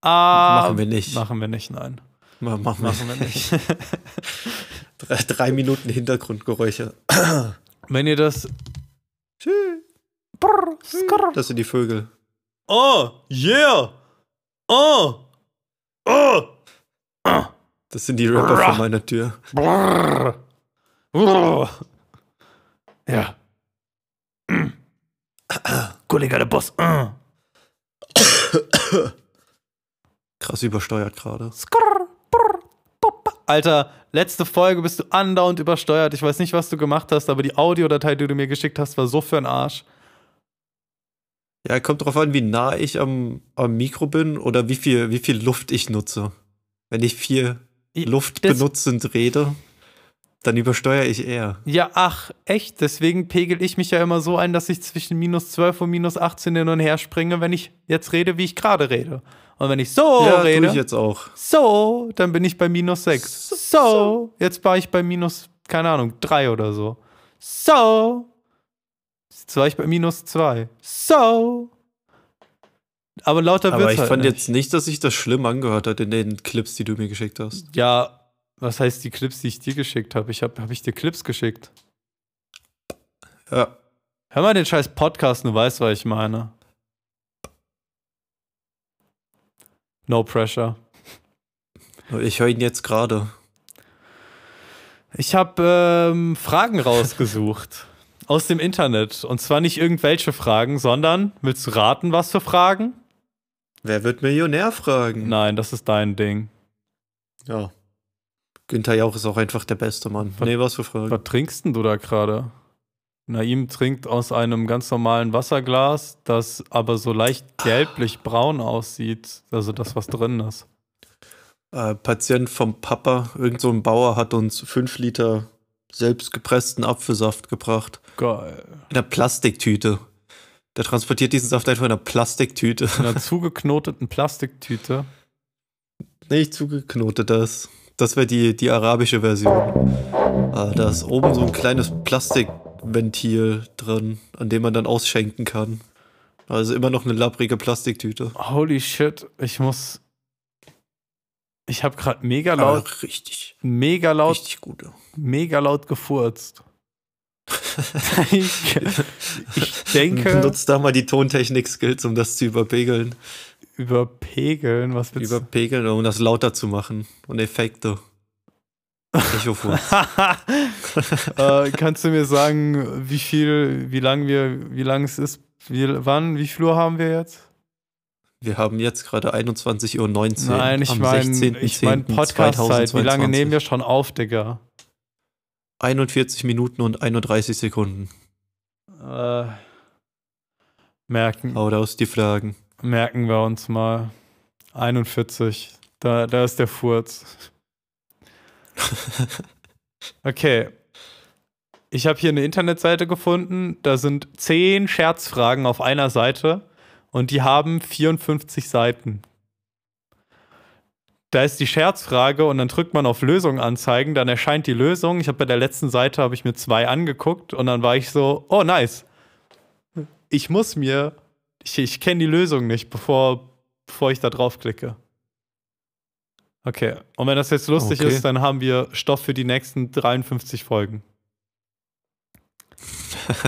Ah, machen wir nicht. Machen wir nicht, nein. Machen, machen wir nicht. drei, drei Minuten Hintergrundgeräusche. Wenn ihr das. Das sind die Vögel. Oh, yeah! Oh! Oh! Das sind die Rapper vor meiner Tür. Ja. Kollege, der Boss. Krass übersteuert gerade. Alter, letzte Folge bist du andauernd übersteuert. Ich weiß nicht, was du gemacht hast, aber die Audiodatei, die du mir geschickt hast, war so für ein Arsch. Ja, kommt drauf an, wie nah ich am, am Mikro bin oder wie viel, wie viel Luft ich nutze. Wenn ich viel Luft benutzend rede, dann übersteuere ich eher. Ja, ach, echt? Deswegen pegel ich mich ja immer so ein, dass ich zwischen minus 12 und minus 18 hin und her springe, wenn ich jetzt rede, wie ich gerade rede. Und wenn ich so ja, rede, ich jetzt auch. so, dann bin ich bei minus 6. So, so, jetzt war ich bei minus, keine Ahnung, 3 oder so. So, jetzt war ich bei minus 2. So. Aber lauter Aber ich halt fand nicht. jetzt nicht, dass sich das schlimm angehört hat in den Clips, die du mir geschickt hast. Ja, was heißt die Clips, die ich dir geschickt habe? Ich habe hab ich dir Clips geschickt. Ja. Hör mal den scheiß Podcast, du weißt, was ich meine. No pressure. Ich höre ihn jetzt gerade. Ich habe ähm, Fragen rausgesucht aus dem Internet. Und zwar nicht irgendwelche Fragen, sondern willst du raten, was für Fragen? Wer wird Millionär fragen? Nein, das ist dein Ding. Ja. Günther Jauch ist auch einfach der beste Mann. Was, nee, was für Fragen? Was trinkst denn du da gerade? Naim trinkt aus einem ganz normalen Wasserglas, das aber so leicht gelblich-braun aussieht. Also das, was drin ist. Äh, Patient vom Papa, irgend so ein Bauer, hat uns fünf Liter selbstgepressten Apfelsaft gebracht. Geil. In einer Plastiktüte. Der transportiert diesen Saft einfach in einer Plastiktüte. In einer zugeknoteten Plastiktüte. Nicht zugeknotet, das. Das wäre die, die arabische Version. Ah, da ist oben so ein kleines Plastikventil drin, an dem man dann ausschenken kann. Also immer noch eine labbrige Plastiktüte. Holy shit, ich muss. Ich habe gerade mega laut. Ah, richtig. Mega laut. Richtig gute. Mega laut gefurzt. ich, ich denke. Nutzt da mal die Tontechnik-Skills, um das zu überpegeln. Überpegeln? Was willst du? Überpegeln, um das lauter zu machen. Und Effekte. Echofurz. äh, kannst du mir sagen, wie viel, wie lang wir, wie lang es ist, wie, wann, wie viel Uhr haben wir jetzt? Wir haben jetzt gerade 21.19 Uhr. Nein, ich meine ich mein Podcast-Zeit. Wie lange nehmen wir schon auf, Digga? 41 Minuten und 31 Sekunden. Äh, merken. Hau aus die Fragen. Merken wir uns mal. 41. Da, da ist der Furz. Okay. Ich habe hier eine Internetseite gefunden. Da sind 10 Scherzfragen auf einer Seite und die haben 54 Seiten. Da ist die Scherzfrage und dann drückt man auf Lösung anzeigen, dann erscheint die Lösung. Ich habe bei der letzten Seite habe ich mir zwei angeguckt und dann war ich so, oh nice. Ich muss mir ich, ich kenne die Lösung nicht, bevor, bevor ich da draufklicke. Okay. Und wenn das jetzt lustig okay. ist, dann haben wir Stoff für die nächsten 53 Folgen.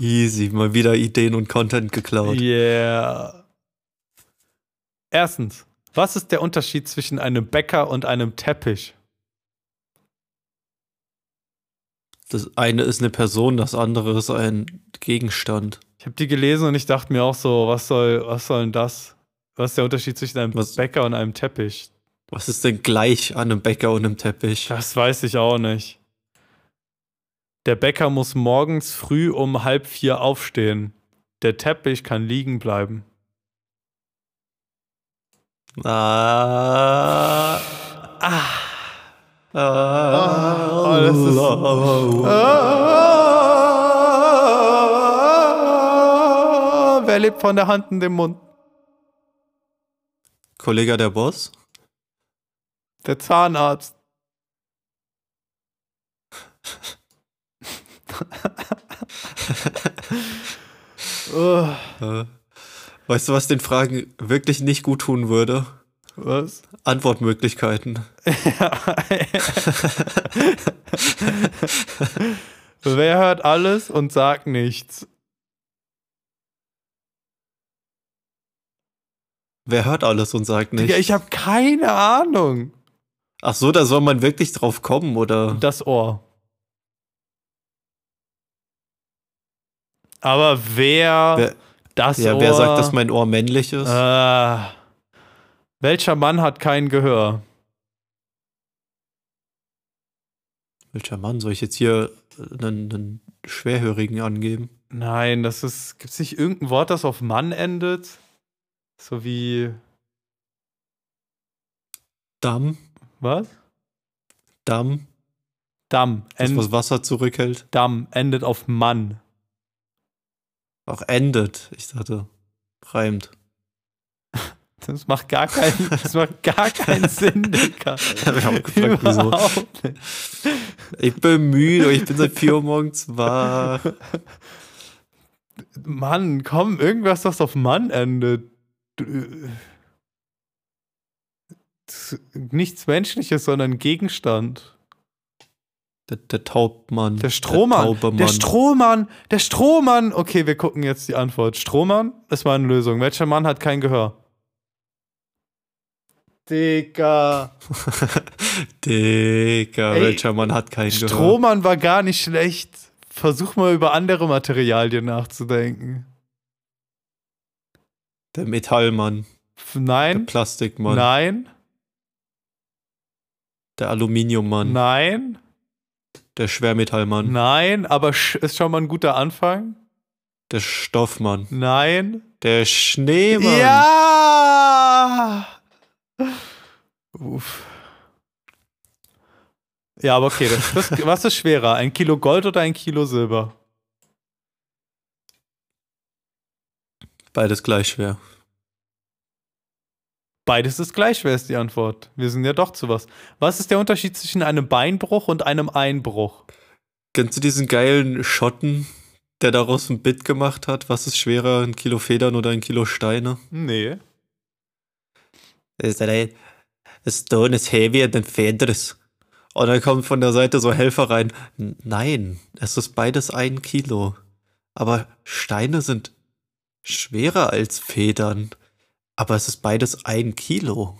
Easy, mal wieder Ideen und Content geklaut. Yeah. Erstens, was ist der Unterschied zwischen einem Bäcker und einem Teppich? Das eine ist eine Person, das andere ist ein Gegenstand. Ich habe die gelesen und ich dachte mir auch so, was soll, was soll denn das? Was ist der Unterschied zwischen einem Was- Bäcker und einem Teppich? Was ist denn gleich an einem Bäcker und einem Teppich? Das weiß ich auch nicht. Der Bäcker muss morgens früh um halb vier aufstehen. Der Teppich kann liegen bleiben. Ah. Ah. Ah. Oh, das ist- Ah, wer lebt von der Hand in den Mund? Kollege der Boss? Der Zahnarzt. oh, Weißt du, was den Fragen wirklich nicht gut tun würde? was? Antwortmöglichkeiten. Wer hört alles und sagt nichts? Wer hört alles und sagt nicht? Digga, ich habe keine Ahnung. Ach so, da soll man wirklich drauf kommen, oder? Das Ohr. Aber wer, Wer, das ja, Ohr. wer sagt, dass mein Ohr männlich ist? Äh, welcher Mann hat kein Gehör? Welcher Mann? Soll ich jetzt hier einen, einen Schwerhörigen angeben? Nein, das ist. Gibt es nicht irgendein Wort, das auf Mann endet? So wie. Damm? Was? Damm? Damm. Das, was Wasser zurückhält? Damm endet auf Mann. Auch endet. Ich dachte, reimt. Das macht gar keinen, das macht gar keinen Sinn, Digga. ich auch gefragt, wieso. Überhaupt nicht. Ich bin müde, ich bin seit 4 Uhr morgens wach. Mann, komm, irgendwas, das auf Mann endet. Ist Nichts Menschliches, sondern Gegenstand. Der, der Taubmann. Der Strohmann. Der Der Mann. Strohmann. Der Strohmann. Okay, wir gucken jetzt die Antwort. Strohmann ist meine Lösung. Welcher Mann hat kein Gehör? Digga. Digga, Ey, welcher Mann hat keinen Gehör? Strohmann war gar nicht schlecht. Versuch mal über andere Materialien nachzudenken. Der Metallmann. F- Der Nein. Plastikmann. Nein. Der Aluminiummann. Nein. Der Schwermetallmann. Nein. Aber ist schon mal ein guter Anfang. Der Stoffmann. Nein. Der Schneemann. Ja! Uff. Ja, aber okay, das, das, was ist schwerer? Ein Kilo Gold oder ein Kilo Silber? Beides gleich schwer. Beides ist gleich schwer, ist die Antwort. Wir sind ja doch zu was. Was ist der Unterschied zwischen einem Beinbruch und einem Einbruch? Kennst du diesen geilen Schotten, der daraus ein Bit gemacht hat? Was ist schwerer, ein Kilo Federn oder ein Kilo Steine? Nee. A stone is heavier than feathers. Und dann kommt von der Seite so Helfer rein. Nein, es ist beides ein Kilo. Aber Steine sind schwerer als Federn. Aber es ist beides ein Kilo.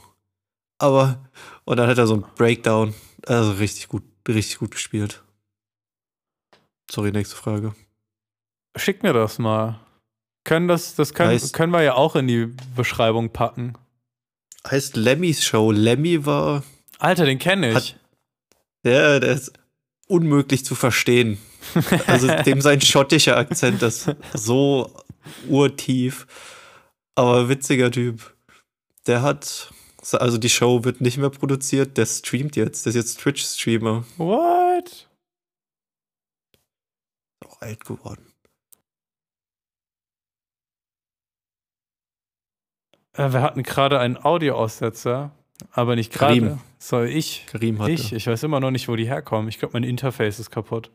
Aber, und dann hat er so einen Breakdown. Also richtig gut, richtig gut gespielt. Sorry, nächste Frage. Schick mir das mal. Können das, das können, Heißt- können wir ja auch in die Beschreibung packen. Heißt Lemmys Show. Lemmy war, Alter, den kenne ich. Hat- der, der ist unmöglich zu verstehen. Also dem sein schottischer Akzent ist so urtief. Aber witziger Typ. Der hat, also die Show wird nicht mehr produziert, der streamt jetzt. Der ist jetzt Twitch-Streamer. What? Auch alt geworden. Äh, wir hatten gerade einen Audioaussetzer, aber nicht gerade. Soll ich? Karim hatte. Ich? Ich weiß immer noch nicht, wo die herkommen. Ich glaube, mein Interface ist kaputt.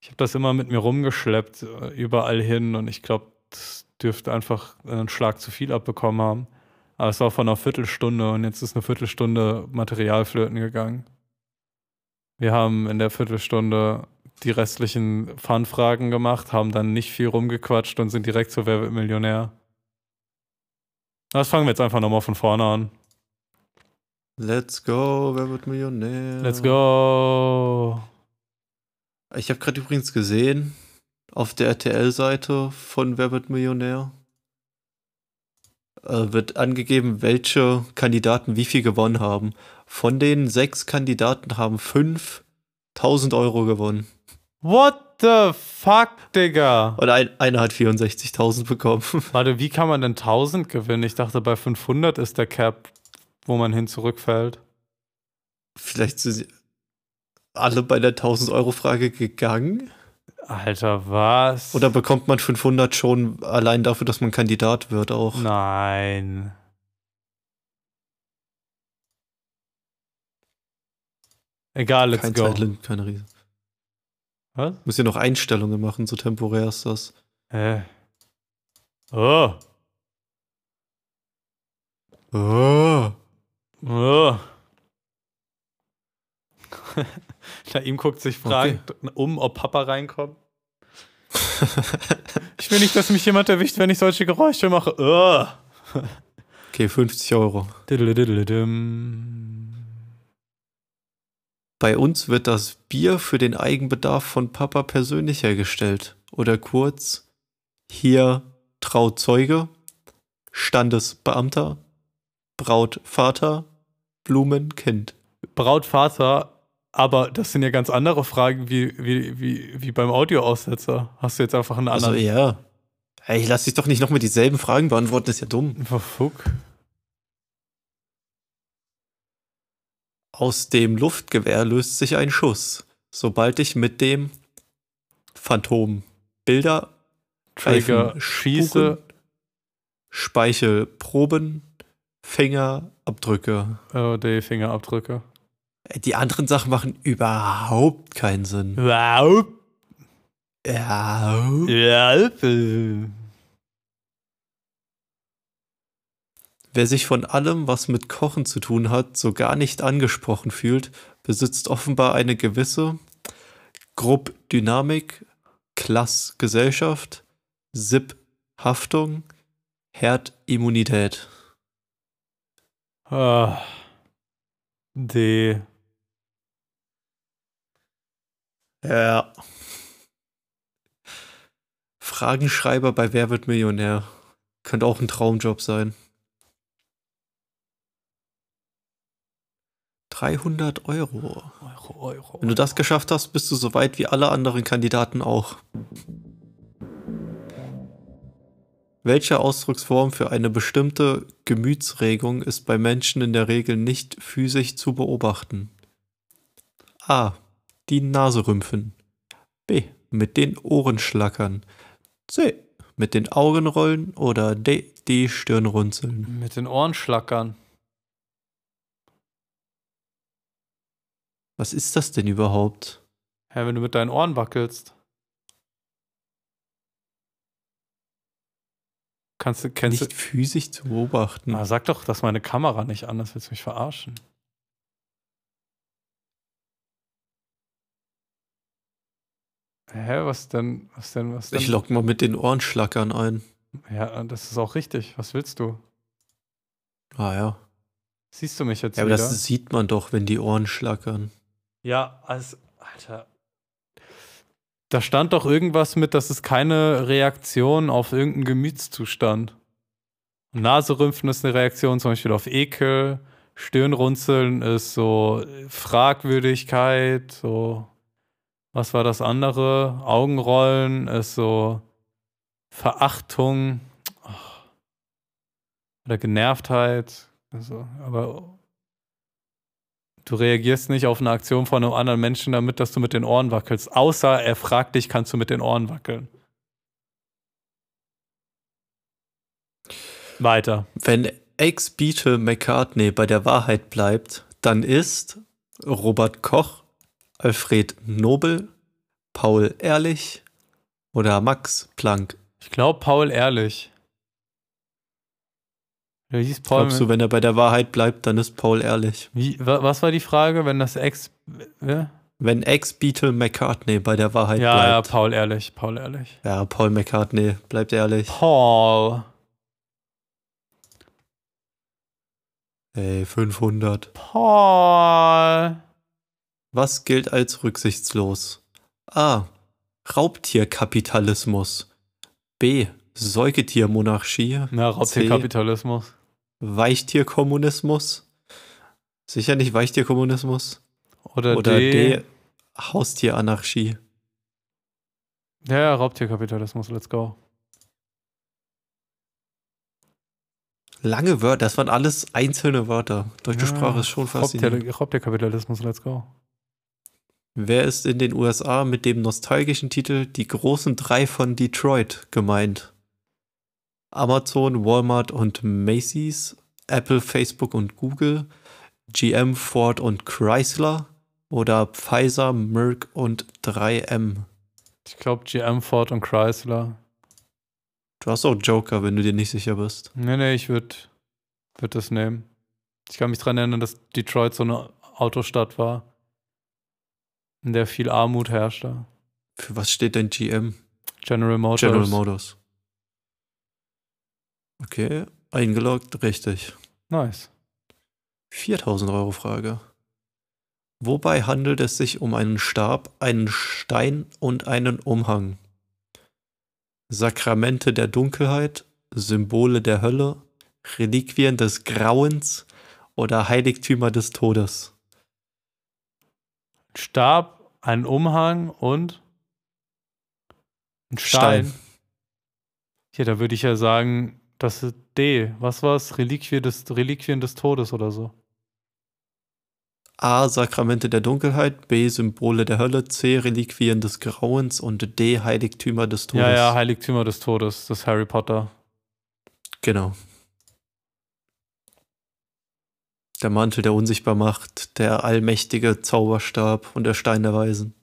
Ich habe das immer mit mir rumgeschleppt, äh, überall hin und ich glaube, das dürfte einfach einen Schlag zu viel abbekommen haben. Aber es war von einer Viertelstunde und jetzt ist eine Viertelstunde Material flöten gegangen. Wir haben in der Viertelstunde die restlichen Fun-Fragen gemacht, haben dann nicht viel rumgequatscht und sind direkt zu Wer wird Millionär. Das fangen wir jetzt einfach nochmal von vorne an. Let's go, wer wird Millionär? Let's go. Ich habe gerade übrigens gesehen, auf der RTL-Seite von Wer wird Millionär äh, wird angegeben, welche Kandidaten wie viel gewonnen haben. Von den sechs Kandidaten haben fünf 1000 Euro gewonnen. What the fuck, Digga? Und ein, einer hat 64.000 bekommen. Warte, wie kann man denn 1000 gewinnen? Ich dachte, bei 500 ist der Cap, wo man hin zurückfällt. Vielleicht sind sie alle bei der 1000-Euro-Frage gegangen. Alter, was? Oder bekommt man 500 schon allein dafür, dass man Kandidat wird auch? Nein. Egal, let's Kein go. Zeitlimit, keine Riesen. Was? Muss ja noch Einstellungen machen, so temporär ist das. Hä? Oh. Oh. Oh. Naim guckt sich fragend um, ob Papa reinkommt. ich will nicht, dass mich jemand erwischt, wenn ich solche Geräusche mache. Oh. Okay, 50 Euro. Bei uns wird das Bier für den Eigenbedarf von Papa persönlich hergestellt. Oder kurz, hier Trauzeuge, Standesbeamter, Brautvater, Blumenkind. Brautvater, aber das sind ja ganz andere Fragen wie, wie, wie, wie beim Audioaussetzer. Hast du jetzt einfach einen Also anderen? ja. Hey, ich lass dich doch nicht nochmal dieselben Fragen beantworten, das ist ja dumm. Fuck. Aus dem Luftgewehr löst sich ein Schuss. Sobald ich mit dem Phantom Bilder, Trigger, Reifen, schieße, Speichelproben, Fingerabdrücke. oh, die Fingerabdrücke. Die anderen Sachen machen überhaupt keinen Sinn. Wow. Ja. Ja. Wer sich von allem, was mit Kochen zu tun hat, so gar nicht angesprochen fühlt, besitzt offenbar eine gewisse Gruppdynamik, Klassgesellschaft, SIP-Haftung, Herdimmunität. Ah. D. Ja. Fragenschreiber bei Wer wird Millionär? Könnte auch ein Traumjob sein. 300 Euro. Euro, Euro. Wenn du das geschafft hast, bist du so weit wie alle anderen Kandidaten auch. Welche Ausdrucksform für eine bestimmte Gemütsregung ist bei Menschen in der Regel nicht physisch zu beobachten? A. Die Nase rümpfen. B. Mit den Ohren schlackern. C. Mit den Augen rollen. Oder D. Die Stirn runzeln. Mit den Ohren schlackern. Was ist das denn überhaupt? Ja, wenn du mit deinen Ohren wackelst. Kannst du, kennst Nicht physisch zu beobachten. du. Ah, sag doch, dass meine Kamera nicht an ist, willst du mich verarschen? Hä, was denn, was denn, was denn? Ich lock mal mit den Ohrenschlackern ein. ja, das ist auch richtig. Was willst du? Ah ja. Siehst du mich jetzt Ja, aber wieder? das sieht man doch, wenn die Ohren schlackern. Ja, also, Alter. Da stand doch irgendwas mit, dass es keine Reaktion auf irgendeinen Gemütszustand. Naserümpfen ist eine Reaktion zum Beispiel auf Ekel. Stirnrunzeln ist so Fragwürdigkeit, so. Was war das andere? Augenrollen ist so Verachtung ach. oder Genervtheit. Also, aber Du reagierst nicht auf eine Aktion von einem anderen Menschen damit, dass du mit den Ohren wackelst. Außer er fragt dich, kannst du mit den Ohren wackeln. Weiter. Wenn Ex-Beatle McCartney bei der Wahrheit bleibt, dann ist Robert Koch, Alfred Nobel, Paul Ehrlich oder Max Planck. Ich glaube, Paul Ehrlich. Der hieß Paul. Glaubst du, wenn er bei der Wahrheit bleibt, dann ist Paul Ehrlich. Wie, wa, was war die Frage, wenn das Ex. Wer? Wenn Ex-Beatle McCartney bei der Wahrheit Ja, ja, bleibt. Paul ehrlich, Paul ehrlich. Ja, Paul McCartney, bleibt ehrlich. Paul. Ey, 500. Paul. Was gilt als rücksichtslos? A. Raubtierkapitalismus. B. Säugetiermonarchie. Na, Raubtierkapitalismus. Weichtierkommunismus. Sicher nicht Weichtierkommunismus. Oder, Oder D. D. Haustieranarchie. Ja, ja, Raubtierkapitalismus, let's go. Lange Wörter, das waren alles einzelne Wörter. Deutsche Ja, Sprache ist schon faszinierend. Raubtier, Raubtierkapitalismus, let's go. Wer ist in den USA mit dem nostalgischen Titel Die großen drei von Detroit gemeint? Amazon, Walmart und Macy's, Apple, Facebook und Google, GM, Ford und Chrysler oder Pfizer, Merck und 3M? Ich glaube GM, Ford und Chrysler. Du hast auch Joker, wenn du dir nicht sicher bist. Nee, nee, ich würde würd das nehmen. Ich kann mich daran erinnern, dass Detroit so eine Autostadt war, in der viel Armut herrschte. Für was steht denn GM? General Motors. General Motors. Okay, eingeloggt, richtig. Nice. 4000 Euro Frage. Wobei handelt es sich um einen Stab, einen Stein und einen Umhang? Sakramente der Dunkelheit, Symbole der Hölle, Reliquien des Grauens oder Heiligtümer des Todes? Stab, ein Umhang und ein Stein. Stein. Ja, da würde ich ja sagen, das ist D. Was war's? Reliquie des, Reliquien des Todes oder so. A. Sakramente der Dunkelheit, B. Symbole der Hölle, C. Reliquien des Grauens und D. Heiligtümer des Todes. Ja, ja, Heiligtümer des Todes, das Harry Potter. Genau. Der Mantel der Unsichtbarmacht, der allmächtige Zauberstab und der Stein der Weisen.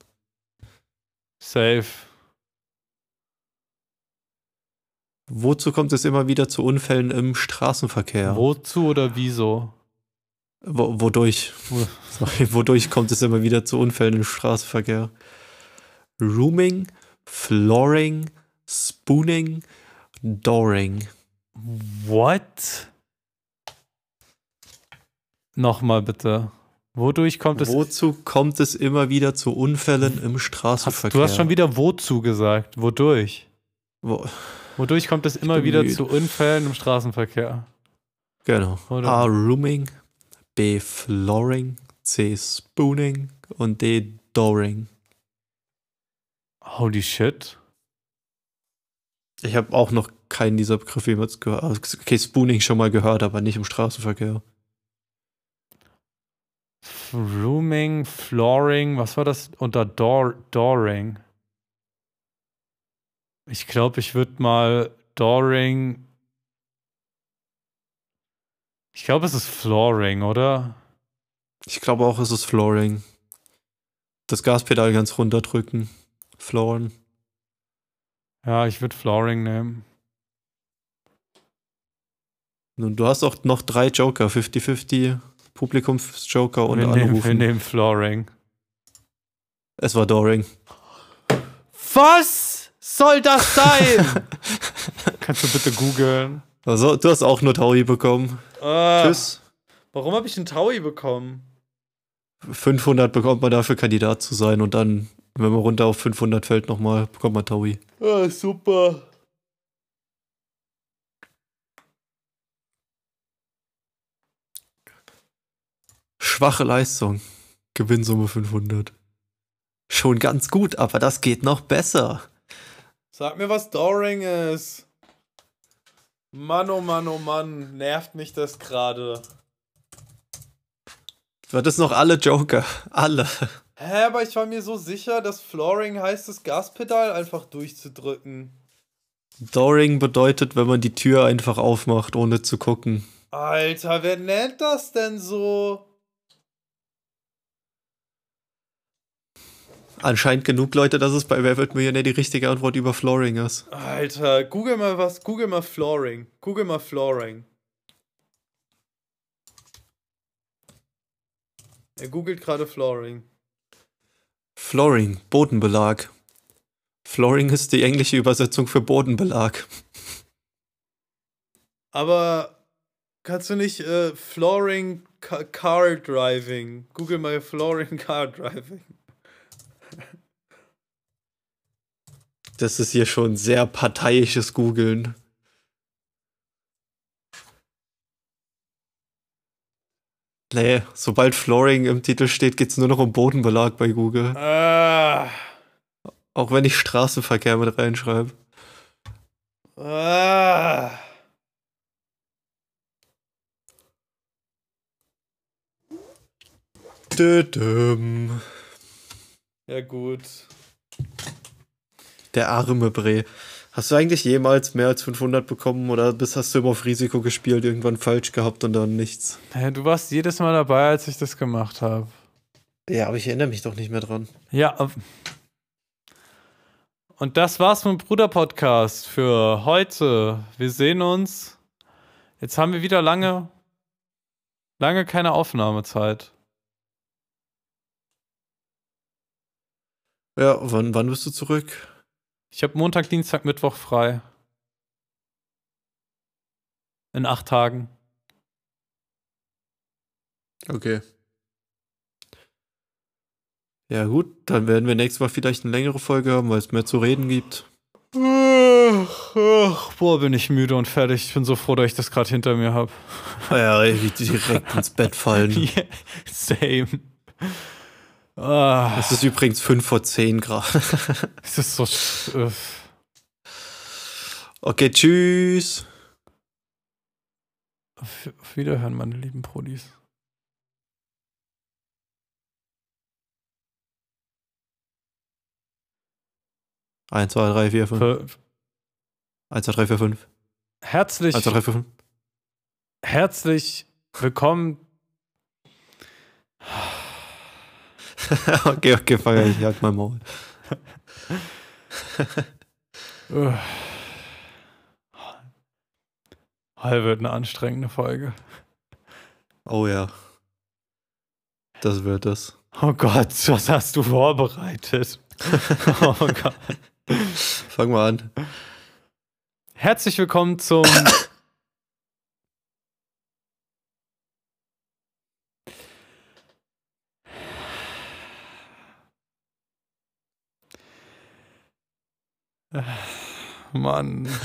Safe. Wozu kommt es immer wieder zu Unfällen im Straßenverkehr? Wozu oder wieso? Wo, wodurch? Wo- Sorry, wodurch kommt es immer wieder zu Unfällen im Straßenverkehr? Rooming, Flooring, Spooning, Dooring. What? Nochmal bitte. Wodurch kommt es? Wozu kommt es immer wieder zu Unfällen im Straßenverkehr? du hast schon wieder wozu gesagt. Wodurch? Wo, Wodurch kommt es immer wieder müde. zu Unfällen im Straßenverkehr? genau. Oder- A. Rooming, B. Flooring, C. Spooning und D. Dooring. Holy shit. Ich habe auch noch keinen dieser Begriffe jemals gehört. Okay, Spooning schon mal gehört, aber nicht im Straßenverkehr. Rooming, Flooring, was war das unter Door, Dooring? Ich glaube, ich würde mal Dooring. Ich glaube, es ist Flooring, oder? Ich glaube auch, es ist Flooring. Das Gaspedal ganz runterdrücken. Flooren. Ja, ich würde Flooring nehmen. Nun, du hast auch noch drei Joker. 50-50, Publikumsjoker und wir, nehmen, wir Anrufen. nehmen Flooring. Es war Dooring. Was soll das sein? Kannst du bitte googeln? Also, du hast auch nur Taui bekommen. Ah, Tschüss. Warum habe ich einen Taui bekommen? 500 bekommt man dafür, Kandidat zu sein. Und dann, wenn man runter auf 500 fällt, nochmal, bekommt man Taui. Ah, super. Schwache Leistung. Gewinnsumme 500. Schon ganz gut, aber das geht noch besser. Sag mir, was Doring ist. Mann, oh Mann, oh Mann, nervt mich das gerade. Du hattest noch alle Joker. Alle. Hä, aber ich war mir so sicher, dass Flooring heißt, das Gaspedal einfach durchzudrücken. Dooring bedeutet, wenn man die Tür einfach aufmacht, ohne zu gucken. Alter, wer nennt das denn so? Anscheinend genug Leute, dass es bei Wer wird Millionär die richtige Antwort über Flooring ist. Alter, google mal was, google mal Flooring. Google mal Flooring. Er googelt gerade Flooring. Flooring, Bodenbelag. Flooring ist die englische Übersetzung für Bodenbelag. Aber kannst du nicht äh, Flooring Ca Car Driving? Google mal Flooring Car Driving. Das ist hier schon sehr parteiisches Googeln. Nee, sobald Flooring im Titel steht, geht's nur noch um Bodenbelag bei Google. Ah. Auch wenn ich Straßenverkehr mit reinschreibe. Ah. Dödüm. Ja, gut. Der arme Bre. Hast du eigentlich jemals mehr als 500 bekommen oder bist, hast du immer auf Risiko gespielt, irgendwann falsch gehabt und dann nichts? Du warst jedes Mal dabei, als ich das gemacht habe. Ja, aber ich erinnere mich doch nicht mehr dran. Ja. Und das war's mit dem Bruder-Podcast für heute. Wir sehen uns. Jetzt haben wir wieder lange, lange keine Aufnahmezeit. Ja, wann, wann bist du zurück? Ich habe Montag, Dienstag, Mittwoch frei. In acht Tagen. Okay. Ja, gut, dann werden wir nächstes Mal vielleicht eine längere Folge haben, weil es mehr zu reden gibt. Ach, ach, boah, bin ich müde und fertig. Ich bin so froh, dass ich das gerade hinter mir habe. Ja, ey, direkt ins Bett fallen. Yeah, same. Ah, Es ist übrigens 5 vor 10 Grad. es ist so. äh, Okay, tschüss. Auf auf Wiederhören, meine lieben Prodis. Eins, zwei, drei, vier, fünf. Eins, zwei, drei, vier, fünf. herzlich, Eins, zwei, drei, vier, fünf. herzlich willkommen. okay, okay, fang ich halt mal Maul. Heute wird eine anstrengende Folge. Oh ja. Das wird es. Oh Gott, was hast du vorbereitet? oh Gott. Fang mal an. Herzlich willkommen zum. Mann.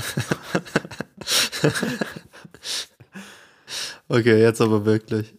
Okay, jetzt aber wirklich.